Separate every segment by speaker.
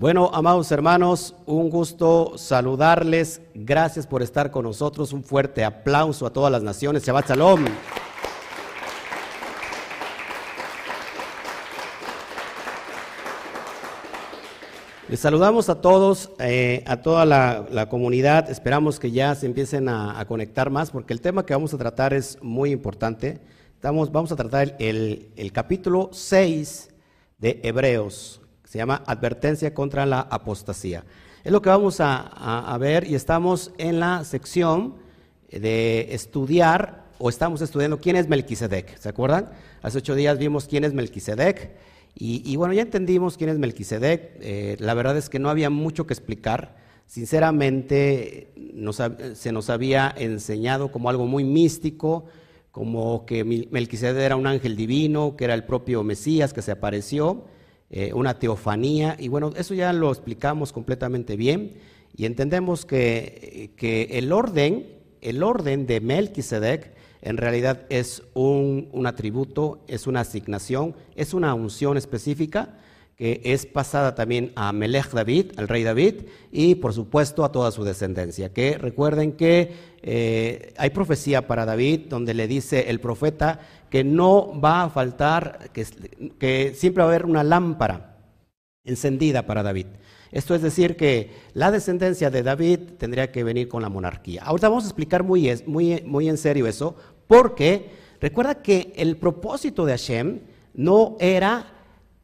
Speaker 1: Bueno, amados hermanos, un gusto saludarles. Gracias por estar con nosotros. Un fuerte aplauso a todas las naciones. Shabbat Shalom. Les saludamos a todos, eh, a toda la, comunidad. Esperamos que ya se empiecen a, conectar más porque el tema que vamos a tratar es muy importante. Estamos, vamos a tratar el, capítulo 6 de Hebreos. Se llama Advertencia contra la apostasía. Es lo que vamos a, ver y estamos en la sección de estudiar o estamos estudiando quién es Melquisedec. ¿Se acuerdan? Hace ocho días vimos quién es Melquisedec y, bueno, ya entendimos quién es Melquisedec. Eh, la verdad es que no había mucho que explicar. Sinceramente, se nos había enseñado como algo muy místico, como que Melquisedec era un ángel divino, que era el propio Mesías que se apareció. Eh, una teofanía, y bueno, eso ya lo explicamos completamente bien, y entendemos que, el orden, el orden de Melquisedec en realidad es un, un atributo, es una asignación, es una unción específica que es pasada también a Melech David, al rey David, y por supuesto a toda su descendencia. Que recuerden que eh, hay profecía para David donde le dice el profeta que no va a faltar, que, siempre va a haber una lámpara encendida para David. Esto es decir que la descendencia de David tendría que venir con la monarquía. Ahorita vamos a explicar muy, muy, muy en serio eso, porque recuerda que el propósito de Hashem no era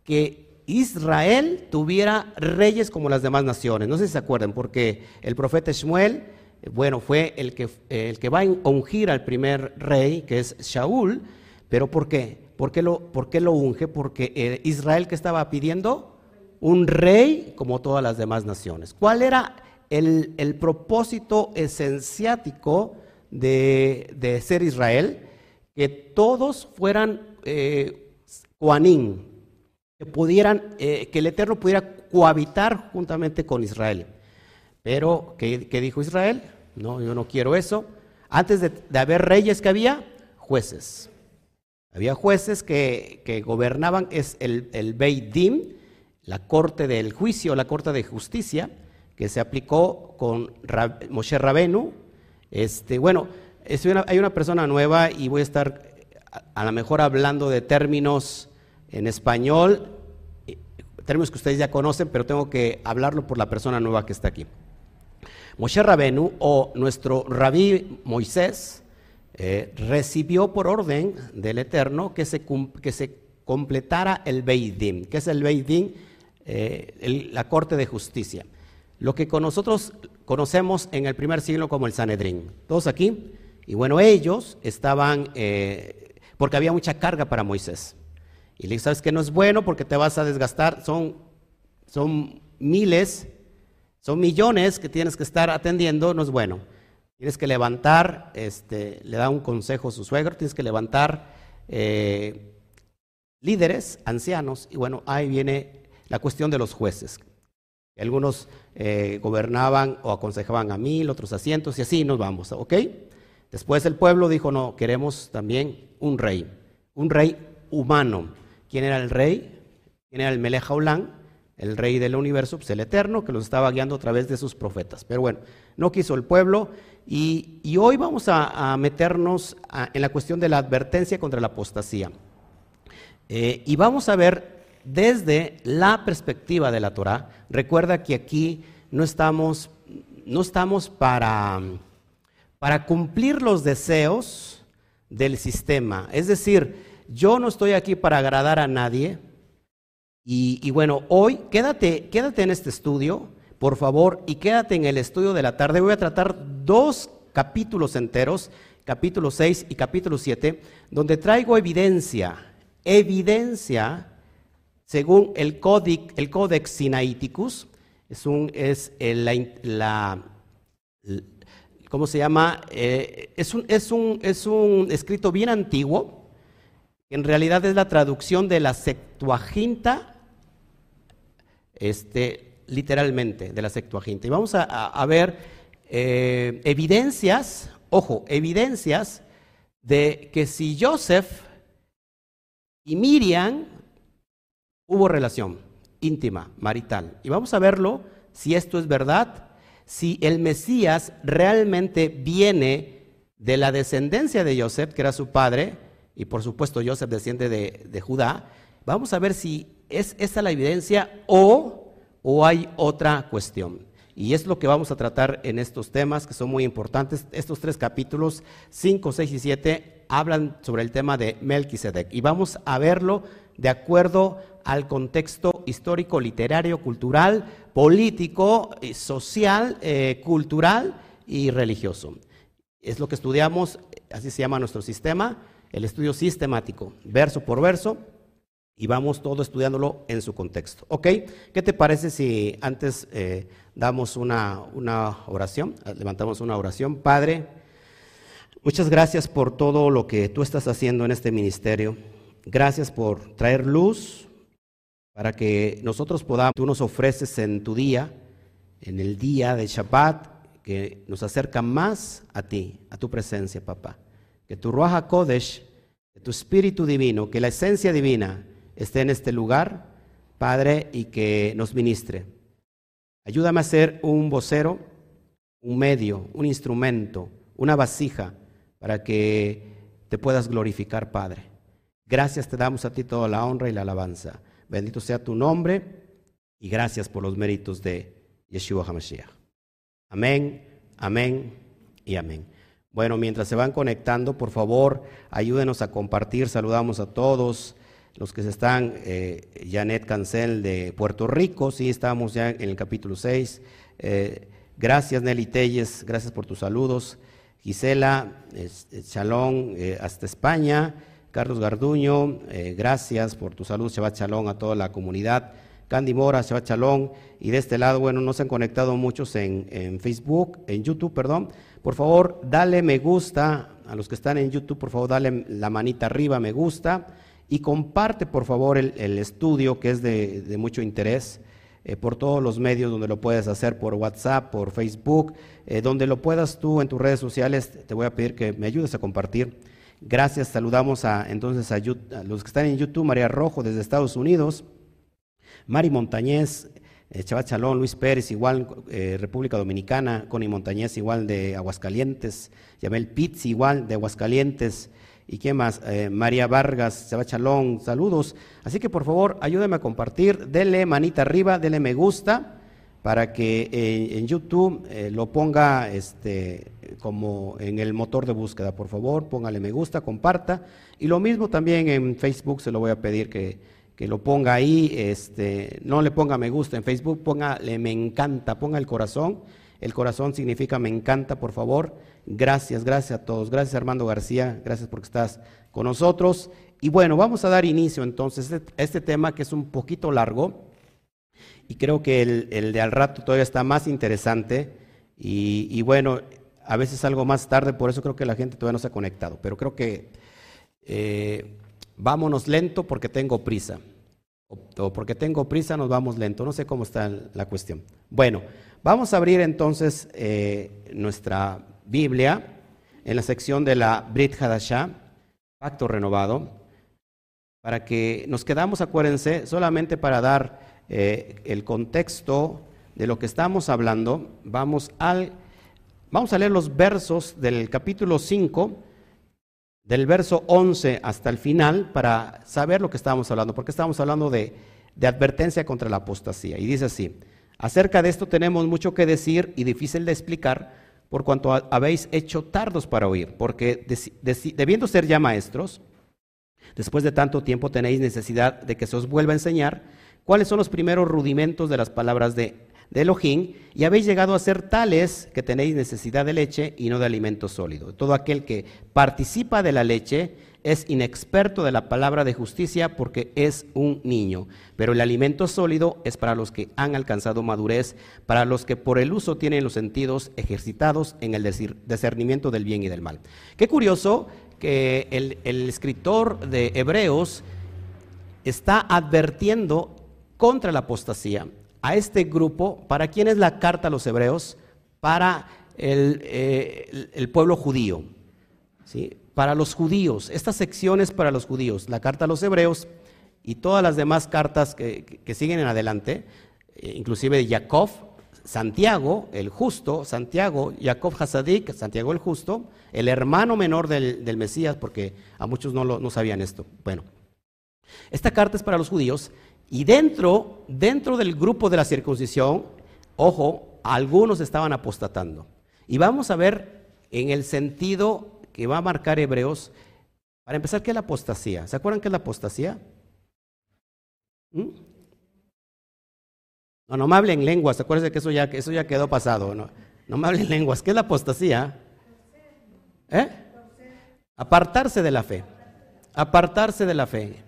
Speaker 1: que Israel tuviera reyes como las demás naciones. No sé si se acuerdan, porque el profeta Shmuel, bueno, fue el que, el que va a ungir al primer rey, que es Shaul, pero ¿por qué? ¿Por qué lo, por lo unge? Porque eh, Israel que estaba pidiendo un rey como todas las demás naciones. ¿Cuál era el, propósito esenciático de, ser Israel? Que todos fueran eh, que pudieran, eh, que el Eterno pudiera cohabitar juntamente con Israel. Pero, ¿qué, dijo Israel? No, yo no quiero eso. Antes de, haber reyes que había, jueces. Había jueces que, gobernaban, es el, el Beit la corte del juicio, la corte de justicia, que se aplicó con Moshe Rabenu. Este, bueno, hay una persona nueva y voy a estar a, a lo mejor hablando de términos en español, términos que ustedes ya conocen, pero tengo que hablarlo por la persona nueva que está aquí. Moshe Rabenu, o nuestro rabí Moisés, eh, recibió por orden del Eterno que se, que se completara el Beidim. que es el Beidim? Eh, la corte de justicia. Lo que con nosotros conocemos en el primer siglo como el Sanedrín. Todos aquí. Y bueno, ellos estaban, eh, porque había mucha carga para Moisés. Y le ¿sabes que no es bueno porque te vas a desgastar? Son, son miles, son millones que tienes que estar atendiendo, no es bueno. Tienes que levantar, este, le da un consejo a su suegro, tienes que levantar eh, líderes, ancianos, y bueno, ahí viene la cuestión de los jueces. Algunos eh, gobernaban o aconsejaban a mil, otros a cientos, y así nos vamos, ¿ok? Después el pueblo dijo, no, queremos también un rey, un rey humano. ¿Quién era el rey? ¿Quién era el Melech El rey del universo, pues el eterno, que los estaba guiando a través de sus profetas. Pero bueno, no quiso el pueblo. Y, hoy vamos a, meternos en la cuestión de la advertencia contra la apostasía. Eh, y vamos a ver desde la perspectiva de la Torah. Recuerda que aquí no estamos, no estamos para, para cumplir los deseos del sistema. Es decir, yo no estoy aquí para agradar a nadie. Y, bueno, hoy quédate, quédate en este estudio, por favor, y quédate en el estudio de la tarde. Voy a tratar dos capítulos enteros, capítulo 6 y capítulo 7, donde traigo evidencia, evidencia, según el, códic, el Codex Sinaiticus, es, un, es la, ¿cómo se llama? Eh, es, un, es, un, es un escrito bien antiguo, en realidad es la traducción de la Septuaginta, este, literalmente, de la Septuaginta. Y vamos a, ver eh, evidencias, ojo, evidencias de que si Joseph y Miriam hubo relación. íntima, marital. Y vamos a verlo si esto es verdad, si el Mesías realmente viene de la descendencia de Joseph, que era su padre, y por supuesto Joseph desciende de, Judá. Vamos a ver si es esa la evidencia o, o hay otra cuestión. Y es lo que vamos a tratar en estos temas que son muy importantes. Estos tres capítulos, 5, 6 y 7, hablan sobre el tema de Melquisedec. Y vamos a verlo de acuerdo al contexto histórico, literario, cultural, político, eh, social, eh, cultural y religioso. Es lo que estudiamos, así se llama nuestro sistema, el estudio sistemático, verso por verso, y vamos todo estudiándolo en su contexto. ¿Ok? ¿Qué te parece si antes eh, damos una, una oración? Levantamos una oración. Padre, muchas gracias por todo lo que tú estás haciendo en este ministerio. Gracias por traer luz para que nosotros podamos, tú nos ofreces en tu día, en el día de Shabbat, que nos acerca más a ti, a tu presencia, papá. Que tu Ruach HaKodesh, que tu Espíritu Divino, que la esencia divina esté en este lugar, Padre, y que nos ministre. Ayúdame a ser un vocero, un medio, un instrumento, una vasija, para que te puedas glorificar, Padre. Gracias te damos a ti toda la honra y la alabanza. Bendito sea tu nombre y gracias por los méritos de Yeshua HaMashiach. Amén, amén y amén. Bueno, mientras se van conectando, por favor, ayúdenos a compartir. Saludamos a todos los que se están. Eh, Janet Cancel de Puerto Rico, sí, estamos ya en el capítulo 6. Eh, gracias, Nelly Telles, gracias por tus saludos. Gisela, Chalón, eh, hasta España. Carlos Garduño, eh, gracias por tu salud, Shabbat Shalom a toda la comunidad. Candy Mora, Shabbat Shalom. Y de este lado, bueno, nos han conectado muchos en, Facebook, en YouTube, perdón. Por favor, dale me gusta. A los que están en YouTube, por favor, dale la manita arriba, me gusta. Y comparte, por favor, el, estudio que es de, mucho interés. Eh, por todos los medios donde lo puedes hacer, por WhatsApp, por Facebook, eh, donde lo puedas tú en tus redes sociales, te voy a pedir que me ayudes a compartir. Gracias, saludamos a, entonces a, los que están en YouTube, María Rojo desde Estados Unidos, Mari Montañez, eh, Chalón, Luis Pérez, igual eh, República Dominicana, Connie Montañez, igual de Aguascalientes, Yamel Pitz, igual de Aguascalientes, y qué más, eh, María Vargas, Chabat Chalón, saludos. Así que por favor, ayúdenme a compartir, denle manita arriba, denle me gusta para que en, YouTube eh, lo ponga este, como en el motor de búsqueda. Por favor, póngale me gusta, comparta. Y lo mismo también en Facebook se lo voy a pedir que, lo ponga ahí. Este, no le ponga me gusta en Facebook, póngale me encanta, ponga el corazón. El corazón significa me encanta, por favor. Gracias, gracias a todos. Gracias Armando García, gracias porque estás con nosotros. Y bueno, vamos a dar inicio entonces a este, este tema que es un poquito largo y creo que el, de al rato todavía está más interesante y, bueno, a veces algo más tarde, por eso creo que la gente todavía no se ha conectado, pero creo que eh, vámonos lento porque tengo prisa. O, porque tengo prisa nos vamos lento, no sé cómo está la cuestión. Bueno, vamos a abrir entonces eh, nuestra Biblia en la sección de la Brit Hadashah, Pacto Renovado, para que nos quedamos, acuérdense, solamente para dar eh, el contexto de lo que estamos hablando, vamos, al, vamos a leer los versos del capítulo 5, del verso 11 hasta el final, para saber lo que estamos hablando, porque estamos hablando de, de advertencia contra la apostasía. Y dice así, acerca de esto tenemos mucho que decir y difícil de explicar, por cuanto habéis hecho tardos para oír, porque debiendo ser ya maestros, después de tanto tiempo tenéis necesidad de que se os vuelva a enseñar cuáles son los primeros rudimentos de las palabras de, Elohim, y habéis llegado a ser tales que tenéis necesidad de leche y no de alimento sólido. Todo aquel que participa de la leche es inexperto de la palabra de justicia porque es un niño, pero el alimento sólido es para los que han alcanzado madurez, para los que por el uso tienen los sentidos ejercitados en el discernimiento del bien y del mal. Qué curioso que el, el escritor de Hebreos está advirtiendo contra la apostasía a este grupo, ¿para quién es la carta a los hebreos? Para el, eh, pueblo judío. ¿sí? Para los judíos, esta sección es para los judíos, la carta a los hebreos, y todas las demás cartas que, siguen en adelante, eh, inclusive de Jacob, Santiago, el justo, Santiago, Jacob Hasadik, Santiago el justo, el hermano menor del, Mesías, porque a muchos no, no sabían esto. Bueno, esta carta es para los judíos y dentro, dentro del grupo de la circuncisión, ojo, algunos estaban apostatando. Y vamos a ver en el sentido que va a marcar Hebreos, para empezar, ¿qué es la apostasía? ¿Se acuerdan qué es la apostasía? ¿Mm? No, no me hablen lenguas, acuérdense que eso ya, eso ya quedó pasado. No, no me hablen lenguas. ¿Qué es la apostasía? ¿Eh? Apartarse de la fe. Apartarse de la fe.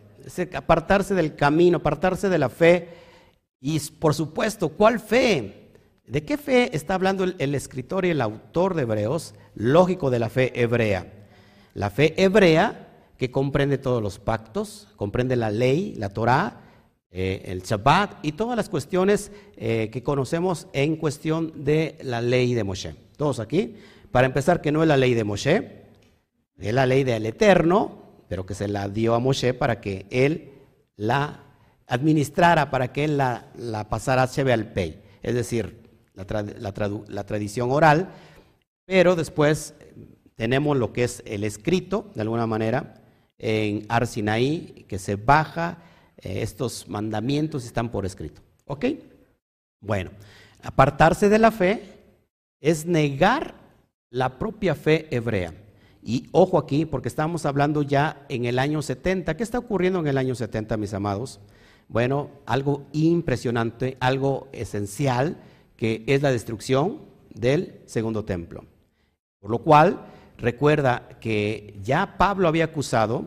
Speaker 1: apartarse del camino, apartarse de la fe. Y por supuesto, ¿cuál fe? ¿De qué fe está hablando el, escritor y el autor de Hebreos? Lógico de la fe hebrea. La fe hebrea que comprende todos los pactos, comprende la ley, la Torah, eh, el Shabbat y todas las cuestiones eh, que conocemos en cuestión de la ley de Moshe. Todos aquí. Para empezar, que no es la ley de Moshe, es la ley del Eterno, pero que se la dio a Moshe para que él la administrara, para que él la, la pasara a al Pei, es decir, la, tradición oral, pero después tenemos lo que es el escrito, de alguna manera, en Arsinaí, que se baja eh, estos mandamientos están por escrito. ¿Ok? Bueno, apartarse de la fe es negar la propia fe hebrea. Y ojo aquí, porque estamos hablando ya en el año 70. ¿Qué está ocurriendo en el año 70, mis amados? Bueno, algo impresionante, algo esencial, que es la destrucción del segundo templo. Por lo cual, recuerda que ya Pablo había acusado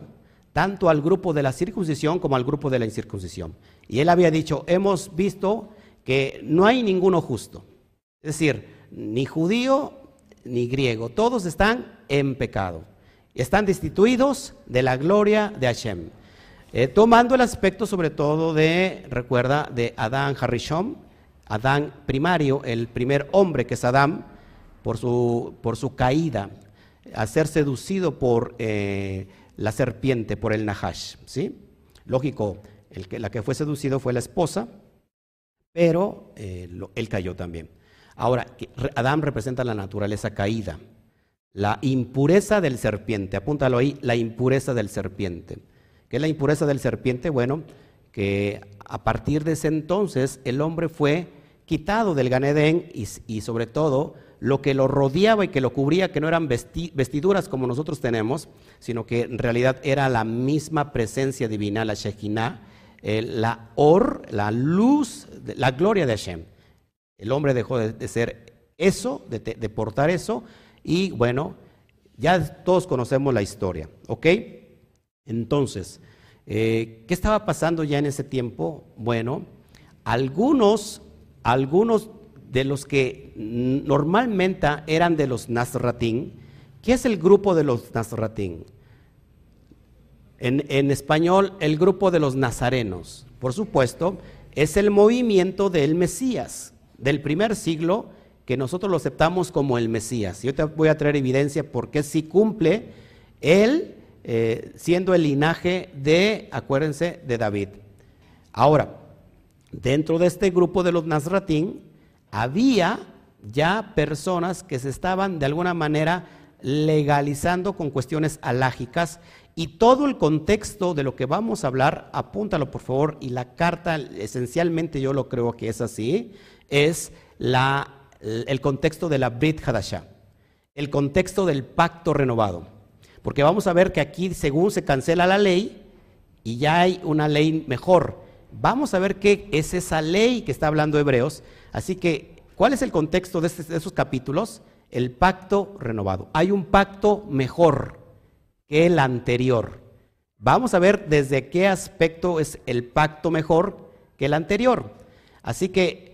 Speaker 1: tanto al grupo de la circuncisión como al grupo de la incircuncisión. Y él había dicho, hemos visto que no hay ninguno justo. Es decir, ni judío ni griego, todos están en pecado. Están destituidos de la gloria de Hashem. Eh, tomando el aspecto sobre todo de, recuerda, de Adán Harishom, Adán primario, el primer hombre que es Adán, por su, por su caída, a ser seducido por... Eh, la serpiente por el Nahash. ¿sí? Lógico, el que, la que fue seducido fue la esposa, pero eh, él cayó también. Ahora, Adán representa la naturaleza caída, la impureza del serpiente, apúntalo ahí, la impureza del serpiente. ¿Qué es la impureza del serpiente? Bueno, que a partir de ese entonces el hombre fue quitado del Ganedén y, y sobre todo lo que lo rodeaba y que lo cubría, que no eran vestiduras como nosotros tenemos, sino que en realidad era la misma presencia divina, la Shekinah, la Or, la luz, la gloria de Hashem. El hombre dejó de, ser eso, de, portar eso, y bueno, ya todos conocemos la historia, ¿ok? Entonces, eh, ¿qué estaba pasando ya en ese tiempo? Bueno, algunos, algunos de los que normalmente eran de los Nazratín. ¿Qué es el grupo de los Nazratín? En, español, el grupo de los nazarenos, por supuesto, es el movimiento del Mesías, del primer siglo, que nosotros lo aceptamos como el Mesías. Yo te voy a traer evidencia porque si cumple él eh, siendo el linaje de, acuérdense, de David. Ahora, dentro de este grupo de los Nazratín, había ya personas que se estaban de alguna manera legalizando con cuestiones alágicas y todo el contexto de lo que vamos a hablar, apúntalo por favor, y la carta, esencialmente yo lo creo que es así, es la, el contexto de la Brit Hadashah, el contexto del pacto renovado. Porque vamos a ver que aquí, según se cancela la ley, y ya hay una ley mejor, vamos a ver qué es esa ley que está hablando Hebreos, Así que, ¿cuál es el contexto este, de, esos capítulos? El pacto renovado. Hay un pacto mejor que el anterior. Vamos a ver desde qué aspecto es el pacto mejor que el anterior. Así que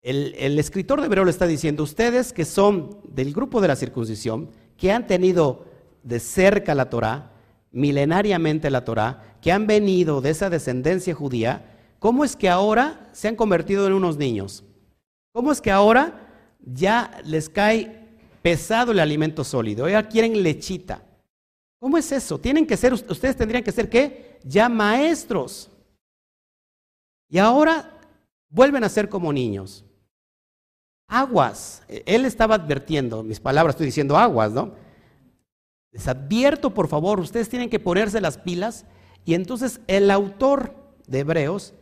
Speaker 1: el, escritor de Hebreo le está diciendo, ustedes que son del grupo de la circuncisión, que han tenido de cerca la Torah, milenariamente la Torah, que han venido de esa descendencia judía, ¿Cómo es que ahora se han convertido en unos niños? ¿Cómo es que ahora ya les cae pesado el alimento sólido? Ya quieren lechita. ¿Cómo es eso? Tienen que ser, ustedes tendrían que ser qué? Ya maestros. Y ahora vuelven a ser como niños. Aguas. Él estaba advirtiendo, mis palabras estoy diciendo aguas, ¿no? Les advierto, por favor, ustedes tienen que ponerse las pilas y entonces el autor de Hebreos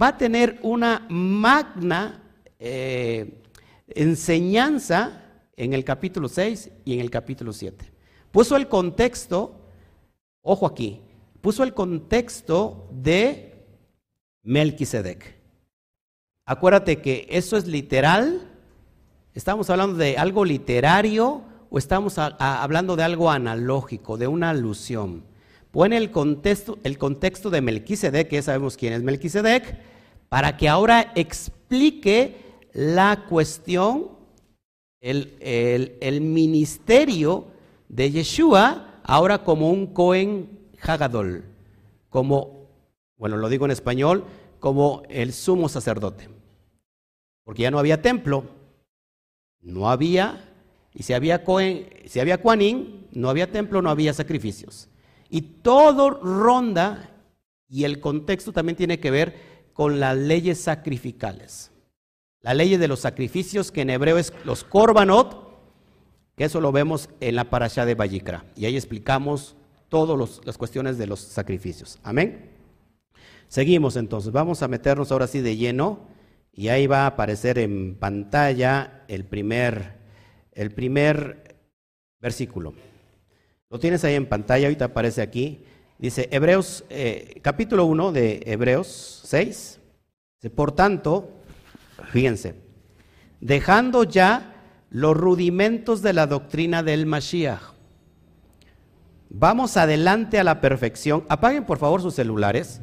Speaker 1: va a tener una magna eh, enseñanza en el capítulo 6 y en el capítulo 7. Puso el contexto, ojo aquí, puso el contexto de Melquisedec. Acuérdate que eso es literal, estamos hablando de algo literario o estamos hablando de algo analógico, de una alusión. Pone el contexto, el contexto de Melquisedec, que ya sabemos quién es Melquisedec, para que ahora explique la cuestión, el, el ministerio de Yeshua, ahora como un Cohen Hagadol, como, bueno, lo digo en español, como el sumo sacerdote. Porque ya no había templo, no había, y si había Cohen, si había Kuanin, no había templo, no había sacrificios. Y todo ronda, y el contexto también tiene que ver con las leyes sacrificales. La ley de los sacrificios, que en hebreo es los korbanot, que eso lo vemos en la parasha de Vallicra. Y ahí explicamos todas las cuestiones de los sacrificios. Amén. Seguimos entonces, vamos a meternos ahora sí de lleno y ahí va a aparecer en pantalla el primer, el primer versículo. Lo tienes ahí en pantalla, ahorita aparece aquí. Dice Hebreos, eh, capítulo 1 de Hebreos 6. Por tanto, fíjense, dejando ya los rudimentos de la doctrina del Mashiach. Vamos adelante a la perfección. Apaguen por favor sus celulares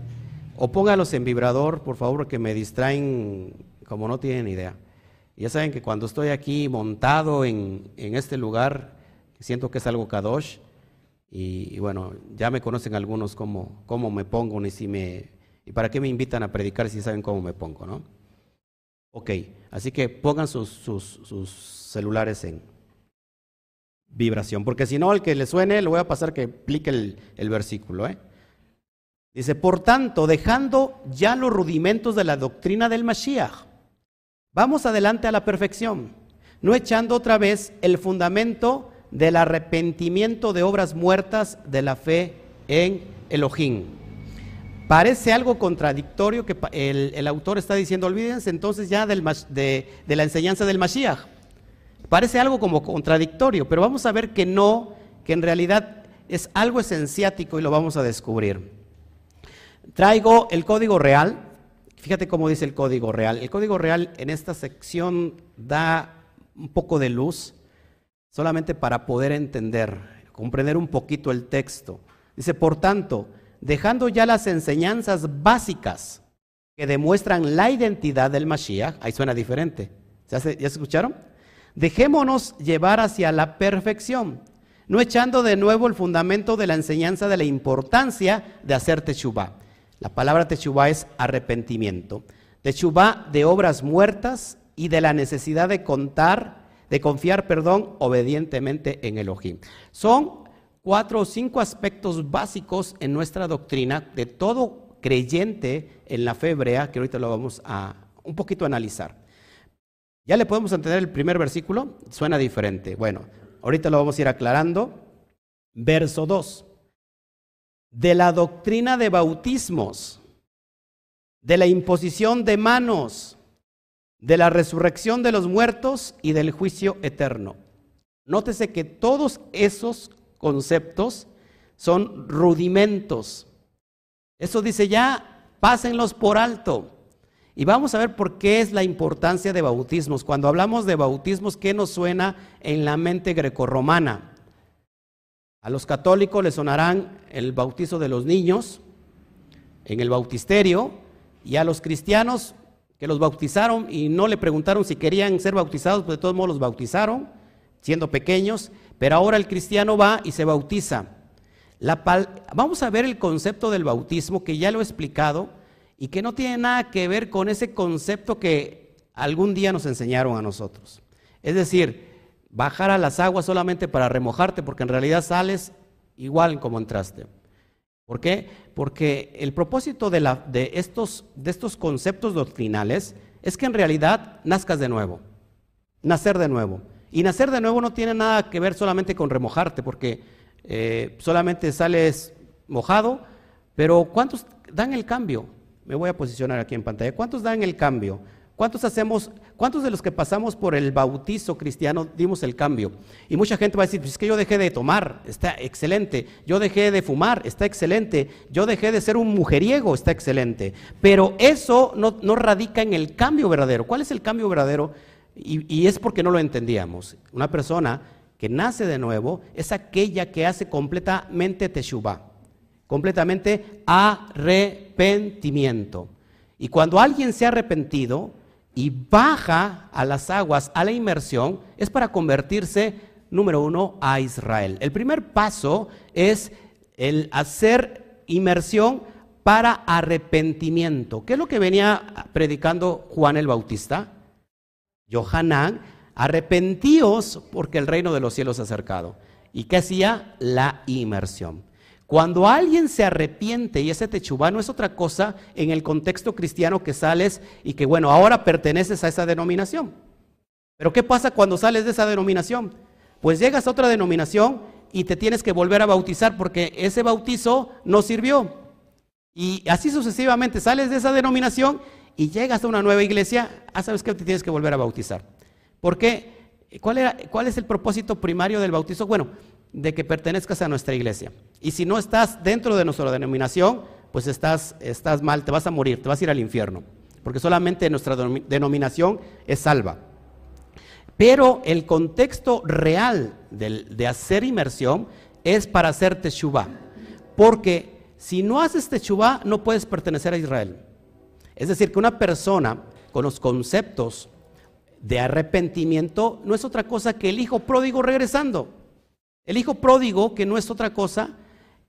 Speaker 1: o póngalos en vibrador, por favor, que me distraen como no tienen idea. Ya saben que cuando estoy aquí montado en, este lugar, siento que es algo kadosh. Y, bueno, ya me conocen algunos cómo, cómo me pongo y, si me, y para qué me invitan a predicar si saben cómo me pongo, ¿no? Ok, así que pongan sus, sus, celulares en vibración, porque si no, al que le suene, le voy a pasar que explique el, el versículo. ¿eh? Dice, por tanto, dejando ya los rudimentos de la doctrina del Mashiach, vamos adelante a la perfección, no echando otra vez el fundamento del arrepentimiento de obras muertas de la fe en Elohim Parece algo contradictorio que el, autor está diciendo, olvídense entonces ya de, de, la enseñanza del Mashiach. Parece algo como contradictorio, pero vamos a ver que no, que en realidad es algo esenciático y lo vamos a descubrir. Traigo el código real, fíjate cómo dice el código real. El código real en esta sección da un poco de luz, solamente para poder entender, comprender un poquito el texto. Dice, por tanto, dejando ya las enseñanzas básicas que demuestran la identidad del Mashiach, ahí suena diferente. ¿Ya se, escucharon? Dejémonos llevar hacia la perfección, no echando de nuevo el fundamento de la enseñanza de la importancia de hacer techubá. La palabra techubá es arrepentimiento. Techubá de obras muertas y de la necesidad de contar, de confiar, perdón, obedientemente en Elohim. Son cuatro o cinco aspectos básicos en nuestra doctrina de todo creyente en la fe hebrea, que ahorita lo vamos a un poquito analizar. ¿Ya le podemos entender el primer versículo? Suena diferente. Bueno, ahorita lo vamos a ir aclarando. Verso 2. De la doctrina de bautismos, de la imposición de manos, de la resurrección de los muertos y del juicio eterno. Nótese que todos esos conceptos son rudimentos. Eso dice ya, pásenlos por alto. Y vamos a ver por qué es la importancia de bautismos. Cuando hablamos de bautismos, ¿qué nos suena en la mente grecorromana? A los católicos les sonarán el bautizo de los niños en el bautisterio y a los cristianos que los bautizaron y no le preguntaron si querían ser bautizados, pues de todos modos los bautizaron, siendo pequeños, pero ahora el cristiano va y se bautiza. vamos a ver el concepto del bautismo que ya lo he explicado y que no tiene nada que ver con ese concepto que algún día nos enseñaron a nosotros. Es decir, bajar a las aguas solamente para remojarte, porque en realidad sales igual como entraste. ¿Por qué? Porque el propósito de, estos conceptos doctrinales es que en realidad nazcas de nuevo, nacer de nuevo. Y nacer de nuevo no tiene nada que ver solamente con remojarte, porque eh, solamente sales mojado, pero ¿cuántos dan el cambio? Me voy a posicionar aquí en pantalla. ¿Cuántos dan el cambio? ¿Cuántos hacemos, cuántos de los que pasamos por el bautizo cristiano dimos el cambio? Y mucha gente va a decir, pues es que yo dejé de tomar, está excelente. Yo dejé de fumar, está excelente. Yo dejé de ser un mujeriego, está excelente. Pero eso no, radica en el cambio verdadero. ¿Cuál es el cambio verdadero? Y, y es porque no lo entendíamos. Una persona que nace de nuevo es aquella que hace completamente teshuvah, completamente arrepentimiento. Y cuando alguien se ha arrepentido, y baja a las aguas, a la inmersión, es para convertirse, número uno, a Israel. El primer paso es el hacer inmersión para arrepentimiento. ¿Qué es lo que venía predicando Juan el Bautista? Johanán, arrepentíos porque el reino de los cielos se ha acercado. ¿Y qué hacía? La inmersión. Cuando alguien se arrepiente y ese techubá no es otra cosa en el contexto cristiano que sales y que bueno, ahora perteneces a esa denominación. Pero ¿qué pasa cuando sales de esa denominación? Pues llegas a otra denominación y te tienes que volver a bautizar porque ese bautizo no sirvió. Y así sucesivamente sales de esa denominación y llegas a una nueva iglesia, ah, sabes que te tienes que volver a bautizar. ¿Por qué? ¿Cuál, ¿Cuál es el propósito primario del bautizo? Bueno, de que pertenezcas a nuestra iglesia. Y si no estás dentro de nuestra denominación, pues estás, estás mal, te vas a morir, te vas a ir al infierno, porque solamente nuestra denominación es salva. Pero el contexto real de, hacer inmersión es para hacer teshuva, porque si no haces teshuva no puedes pertenecer a Israel. Es decir, que una persona con los conceptos de arrepentimiento no es otra cosa que el hijo pródigo regresando. El hijo pródigo, que no es otra cosa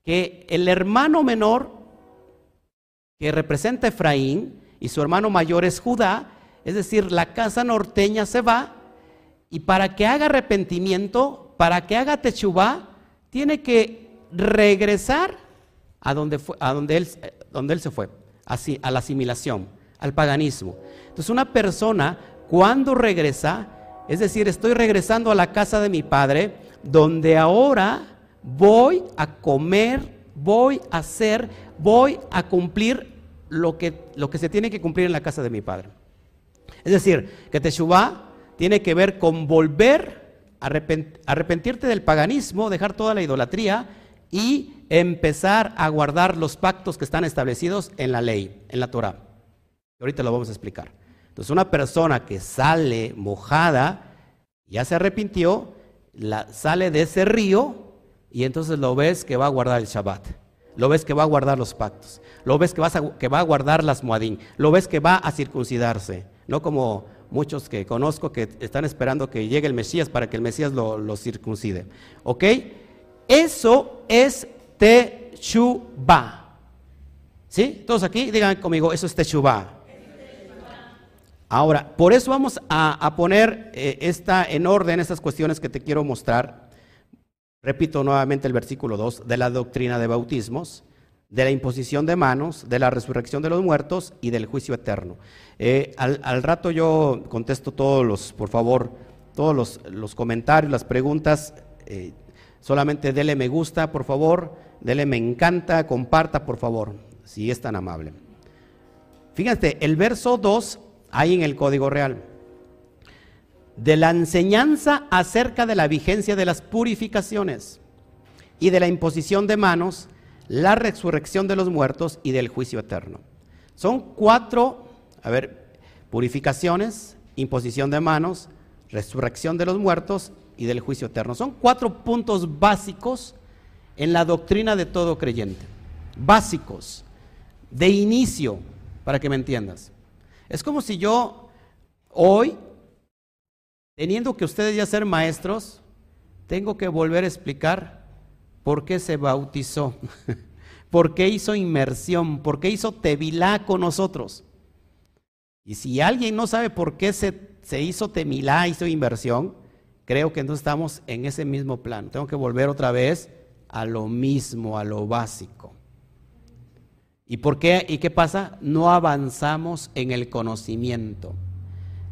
Speaker 1: que el hermano menor, que representa Efraín, y su hermano mayor es Judá, es decir, la casa norteña se va, y para que haga arrepentimiento, para que haga techubá, tiene que regresar a donde, fue, a donde, él, donde él se fue, así, a la asimilación, al paganismo. Entonces una persona cuando regresa, es decir, estoy regresando a la casa de mi padre, donde ahora voy a comer, voy a hacer, voy a cumplir lo que, lo que se tiene que cumplir en la casa de mi padre. Es decir, que Teshuvah tiene que ver con volver, a arrepentirte del paganismo, dejar toda la idolatría y empezar a guardar los pactos que están establecidos en la ley, en la Torah. Ahorita lo vamos a explicar. Entonces, una persona que sale mojada, ya se arrepintió, sale de ese río y entonces lo ves que va a guardar el Shabbat. Lo ves que va a guardar los pactos. Lo ves que, va a guardar las muadín. Lo ves que va a circuncidarse. No como muchos que conozco que están esperando que llegue el Mesías para que el Mesías lo, circuncide. ¿Ok? Eso es Teshuvah. ¿Sí? Todos aquí digan conmigo, eso es Teshuvah. Ahora, por eso vamos a, poner eh, esta, en orden estas cuestiones que te quiero mostrar. Repito nuevamente el versículo 2, de la doctrina de bautismos, de la imposición de manos, de la resurrección de los muertos y del juicio eterno. Eh, al, rato yo contesto todos los, por favor, todos los, comentarios, las preguntas. Eh, solamente dele me gusta, por favor, dele me encanta, comparta, por favor, si es tan amable. Fíjate, el verso 2 hay en el Código Real. De la enseñanza acerca de la vigencia de las purificaciones y de la imposición de manos, la resurrección de los muertos y del juicio eterno. Son cuatro, a ver, purificaciones, imposición de manos, resurrección de los muertos y del juicio eterno. Son cuatro puntos básicos en la doctrina de todo creyente. Básicos, de inicio, para que me entiendas. Es como si yo hoy, teniendo que ustedes ya ser maestros, tengo que volver a explicar por qué se bautizó, por qué hizo inmersión, por qué hizo tevilá con nosotros. Y si alguien no sabe por qué se, se hizo tevilá, hizo inversión, creo que entonces estamos en ese mismo plan. Tengo que volver otra vez A lo mismo, a lo básico. ¿Y por qué? ¿Y qué pasa? No avanzamos en el conocimiento.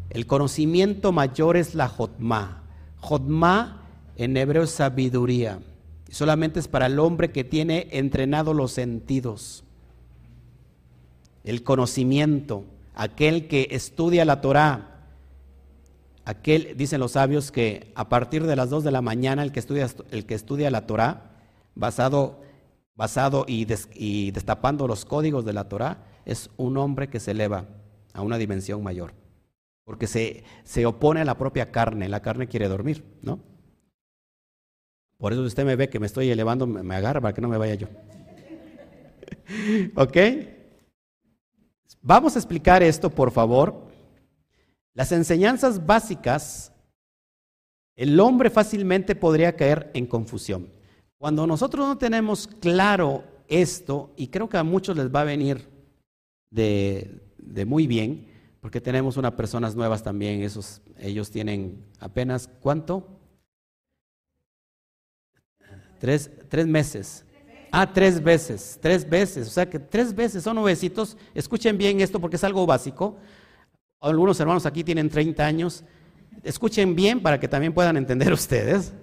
Speaker 1: El conocimiento mayor es la Jotma. Jotma en hebreo es sabiduría. Solamente es para el hombre que tiene entrenado los sentidos. El conocimiento, aquel que estudia la Torah. Aquel, dicen los sabios, que a partir de las 2 de la mañana el que estudia, el que estudia la Torah, basado basado y, destapando los códigos de la Torah, es un hombre que se eleva a una dimensión mayor. Porque se, se opone a la propia carne, la carne quiere dormir, ¿no? Por eso usted me ve que me estoy elevando, me agarra para que no me vaya yo. ¿Ok? Vamos a explicar esto, por favor. Las enseñanzas básicas, el hombre fácilmente podría caer en confusión. Cuando nosotros no tenemos claro esto, y creo que a muchos les va a venir de, muy bien, porque tenemos unas personas nuevas también, esos, ellos tienen apenas, ¿cuánto? Tres, tres meses. Ah, tres veces, tres veces. O sea que tres veces son nuevecitos. Escuchen bien esto porque es algo básico. Algunos hermanos aquí tienen 30 años. Escuchen bien para que también puedan entender ustedes.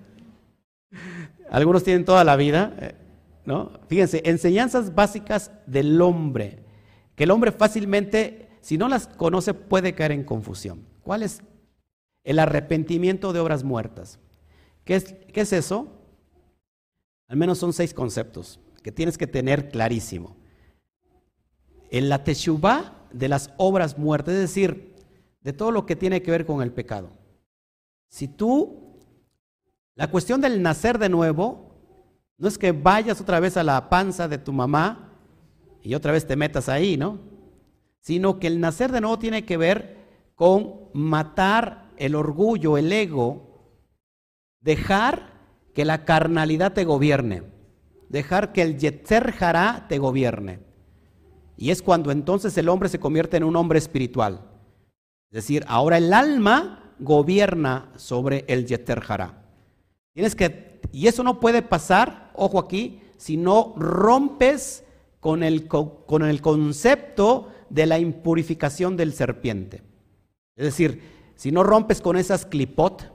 Speaker 1: Algunos tienen toda la vida, eh, ¿no? Fíjense, enseñanzas básicas del hombre, que el hombre fácilmente, si no las conoce, puede caer en confusión. ¿Cuál es? El arrepentimiento de obras muertas. ¿Qué es, qué es eso? Al menos son seis conceptos que tienes que tener clarísimo. En la teshuvah de las obras muertas, es decir, de todo lo que tiene que ver con el pecado. Si tú la cuestión del nacer de nuevo no es que vayas otra vez a la panza de tu mamá y otra vez te metas ahí, ¿no? Sino que el nacer de nuevo tiene que ver con matar el orgullo, el ego, dejar que la carnalidad te gobierne, dejar que el yetzer hará te gobierne. Y es cuando entonces el hombre se convierte en un hombre espiritual. Es decir, ahora el alma gobierna sobre el yetzer hará. Tienes que, y eso no puede pasar, ojo aquí, si no rompes con el, con el concepto de la impurificación del serpiente. Es decir, si no rompes con esas clipot,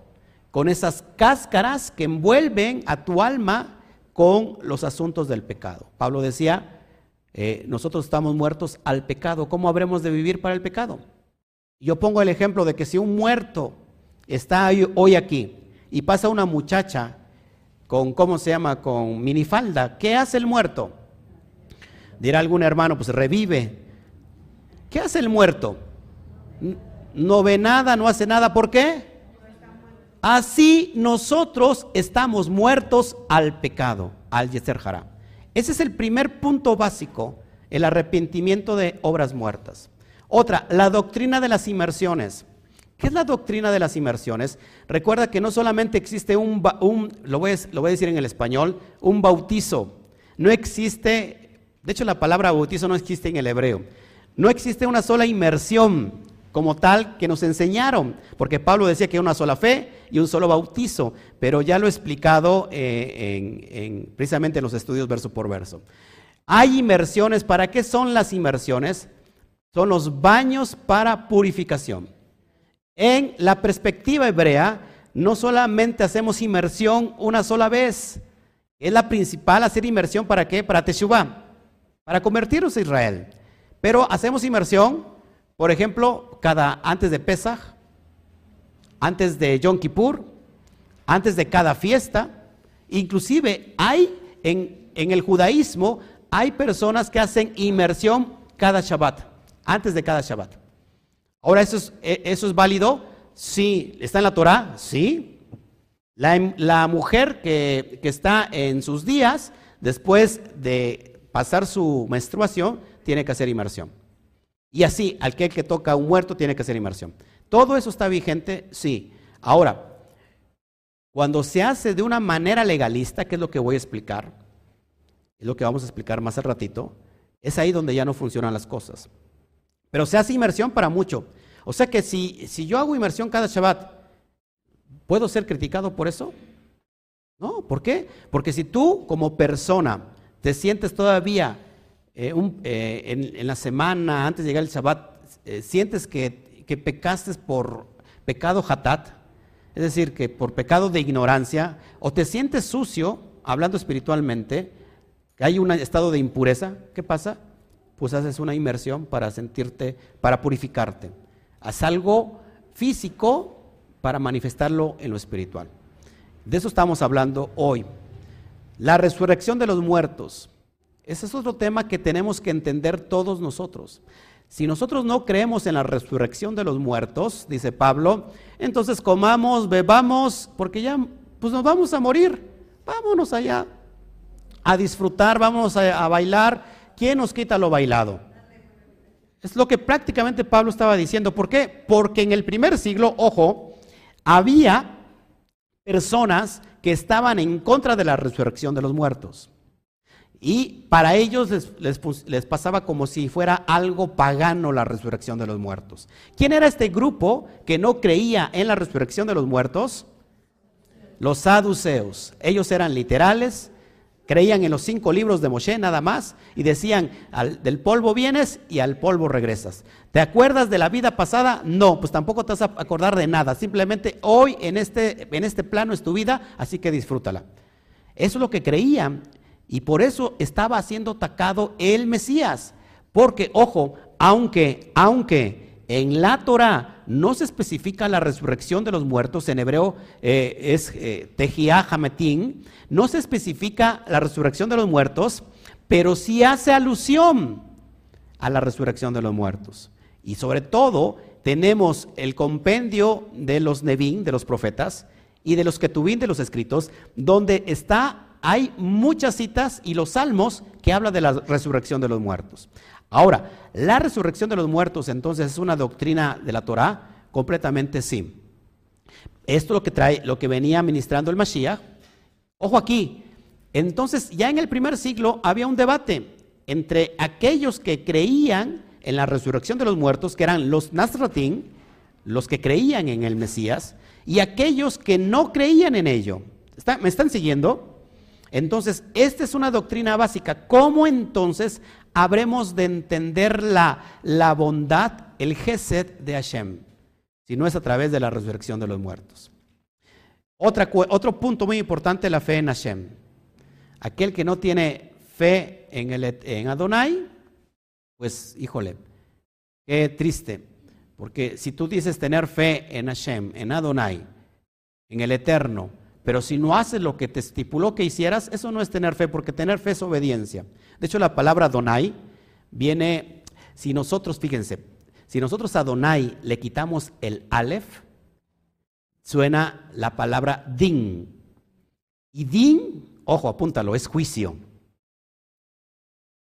Speaker 1: con esas cáscaras que envuelven a tu alma con los asuntos del pecado. Pablo decía, eh, nosotros estamos muertos al pecado, ¿cómo habremos de vivir para el pecado? Yo pongo el ejemplo de que si un muerto está hoy aquí y pasa una muchacha con, ¿cómo se llama?, con minifalda. ¿Qué hace el muerto? Dirá algún hermano, pues revive. ¿Qué hace el muerto? No ve nada, no hace nada. ¿Por qué? Así nosotros estamos muertos al pecado, al Yeser Ese es el primer punto básico, el arrepentimiento de obras muertas. Otra, la doctrina de las inmersiones. ¿Qué es la doctrina de las inmersiones? Recuerda que no solamente existe un, lo, voy a, decir en el español, un bautizo. No existe, de hecho la palabra bautizo no existe en el hebreo. No existe una sola inmersión como tal que nos enseñaron, porque Pablo decía que una sola fe y un solo bautizo, pero ya lo he explicado eh, en, precisamente en los estudios verso por verso. Hay inmersiones, ¿para qué son las inmersiones? Son los baños para purificación. En la perspectiva hebrea, no solamente hacemos inmersión una sola vez, es la principal hacer inmersión para qué? Para Teshuvah, para convertirnos a Israel. Pero hacemos inmersión, por ejemplo, cada antes de Pesach, antes de Yom Kippur, antes de cada fiesta. Inclusive hay en, en el judaísmo, hay personas que hacen inmersión cada Shabbat, antes de cada Shabbat. Ahora, ¿eso es, e, eso es válido? Sí. ¿Está en la Torah? Sí. La, mujer que, que, está en sus días, después de pasar su menstruación, tiene que hacer inmersión. Y así, aquel que toca a un muerto tiene que hacer inmersión. ¿Todo eso está vigente? Sí. Ahora, cuando se hace de una manera legalista, que es lo que voy a explicar, es lo que vamos a explicar más al ratito, es ahí donde ya no funcionan las cosas. Pero se hace inmersión para mucho. O sea que si, si yo hago inmersión cada Shabbat, ¿puedo ser criticado por eso? No, ¿por qué? Porque si tú como persona te sientes todavía eh, eh, en, la semana, antes de llegar el Shabbat, eh, sientes que, que, pecaste por pecado hatat, es decir, que por pecado de ignorancia, o te sientes sucio, hablando espiritualmente, que hay un estado de impureza, ¿qué pasa? Pues haces una inmersión para sentirte, para purificarte. Haz algo físico para manifestarlo en lo espiritual. De eso estamos hablando hoy. La resurrección de los muertos. Ese es otro tema que tenemos que entender todos nosotros. Si nosotros no creemos en la resurrección de los muertos, dice Pablo, entonces comamos, bebamos, porque ya pues nos vamos a morir. Vámonos allá a disfrutar, vamos a, a bailar. ¿Quién nos quita lo bailado? Es lo que prácticamente Pablo estaba diciendo. ¿Por qué? Porque en el primer siglo, ojo, había personas que estaban en contra de la resurrección de los muertos. Y para ellos les, pasaba como si fuera algo pagano la resurrección de los muertos. ¿Quién era este grupo que no creía en la resurrección de los muertos? Los saduceos. Ellos eran literales, Creían en los cinco libros de Moshe nada más y decían, del polvo vienes y al polvo regresas. ¿Te acuerdas de la vida pasada? No, pues tampoco te vas a acordar de nada. Simplemente hoy en este, en este plano es tu vida, así que disfrútala. Eso es lo que creían y por eso estaba siendo atacado el Mesías. Porque, ojo, aunque, aunque en la Torah no se especifica la resurrección de los muertos, en hebreo eh, es eh, Hametin, no se especifica la resurrección de los muertos, pero sí hace alusión a la resurrección de los muertos. Y sobre todo tenemos el compendio de los Nevin, de los profetas, y de los Ketubín, de los escritos, donde está, hay muchas citas y los salmos que hablan de la resurrección de los muertos. Ahora, la resurrección de los muertos entonces es una doctrina de la Torah, completamente sí. Esto es lo que trae, lo que venía ministrando el Mashiach. Ojo aquí. Entonces, ya en el primer siglo había un debate entre aquellos que creían en la resurrección de los muertos, que eran los Nazratín, los que creían en el Mesías, y aquellos que no creían en ello. ¿Me están siguiendo? Entonces, esta es una doctrina básica. ¿Cómo entonces habremos de entender la, la bondad, el Gesed de Hashem, si no es a través de la resurrección de los muertos. Otra, otro punto muy importante, la fe en Hashem. Aquel que no tiene fe en, el, en Adonai, pues híjole, qué triste. Porque si tú dices tener fe en Hashem, en Adonai, en el Eterno, pero si no haces lo que te estipuló que hicieras, eso no es tener fe, porque tener fe es obediencia. De hecho, la palabra Donai viene, si nosotros, fíjense, si nosotros a Donai le quitamos el Aleph, suena la palabra Din. Y Din, ojo, apúntalo, es juicio.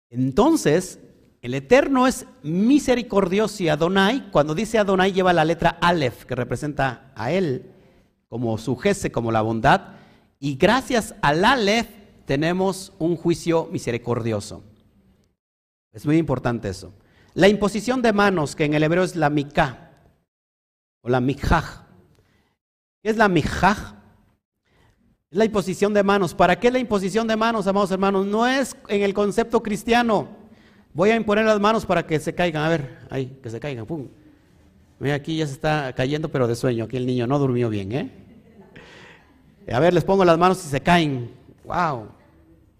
Speaker 1: Entonces, el Eterno es misericordioso y Adonai, cuando dice Adonai lleva la letra Aleph, que representa a Él como su jefe, como la bondad, y gracias al Aleph tenemos un juicio misericordioso. Es muy importante eso. La imposición de manos, que en el hebreo es la mikah, o la mikhaj. ¿Qué es la mikhaj? Es la imposición de manos. ¿Para qué la imposición de manos, amados hermanos? No es en el concepto cristiano. Voy a imponer las manos para que se caigan. A ver, ahí, que se caigan. Pum. Mira, aquí ya se está cayendo, pero de sueño. Aquí el niño no durmió bien, ¿eh? A ver, les pongo las manos y se caen. ¡Wow!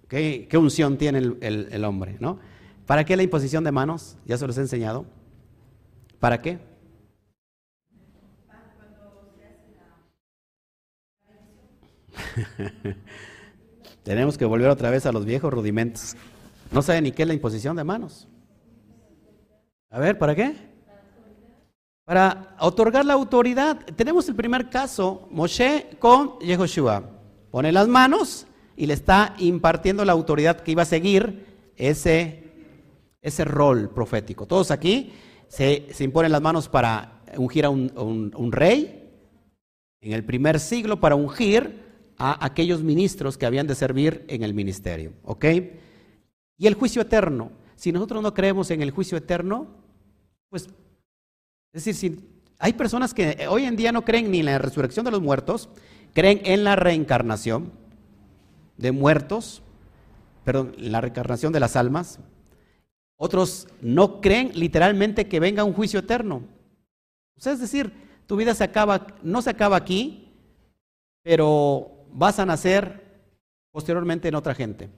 Speaker 1: ¿Qué, unción tiene el, hombre, ¿no? ¿Para qué la imposición de manos? Ya se los he enseñado. ¿Para qué? Tenemos que volver otra vez a los viejos rudimentos. No saben ni qué es la imposición de manos. A ver, ¿para qué? Para otorgar la autoridad, tenemos el primer caso, Moshe con Yehoshua. Pone las manos y le está impartiendo la autoridad que iba a seguir ese, ese rol profético. Todos aquí se, imponen las manos para ungir a un, rey, en el primer siglo para ungir a aquellos ministros que habían de servir en el ministerio. ¿Ok? Y el juicio eterno. Si nosotros no creemos en el juicio eterno, pues es decir, si hay personas que hoy en día no creen ni en la resurrección de los muertos, creen en la reencarnación. de muertos, perdón, la reencarnación de las almas. Otros no creen literalmente que venga un juicio eterno. es decir, tu vida se acaba, no se acaba aquí, pero vas a nacer posteriormente en otra gente,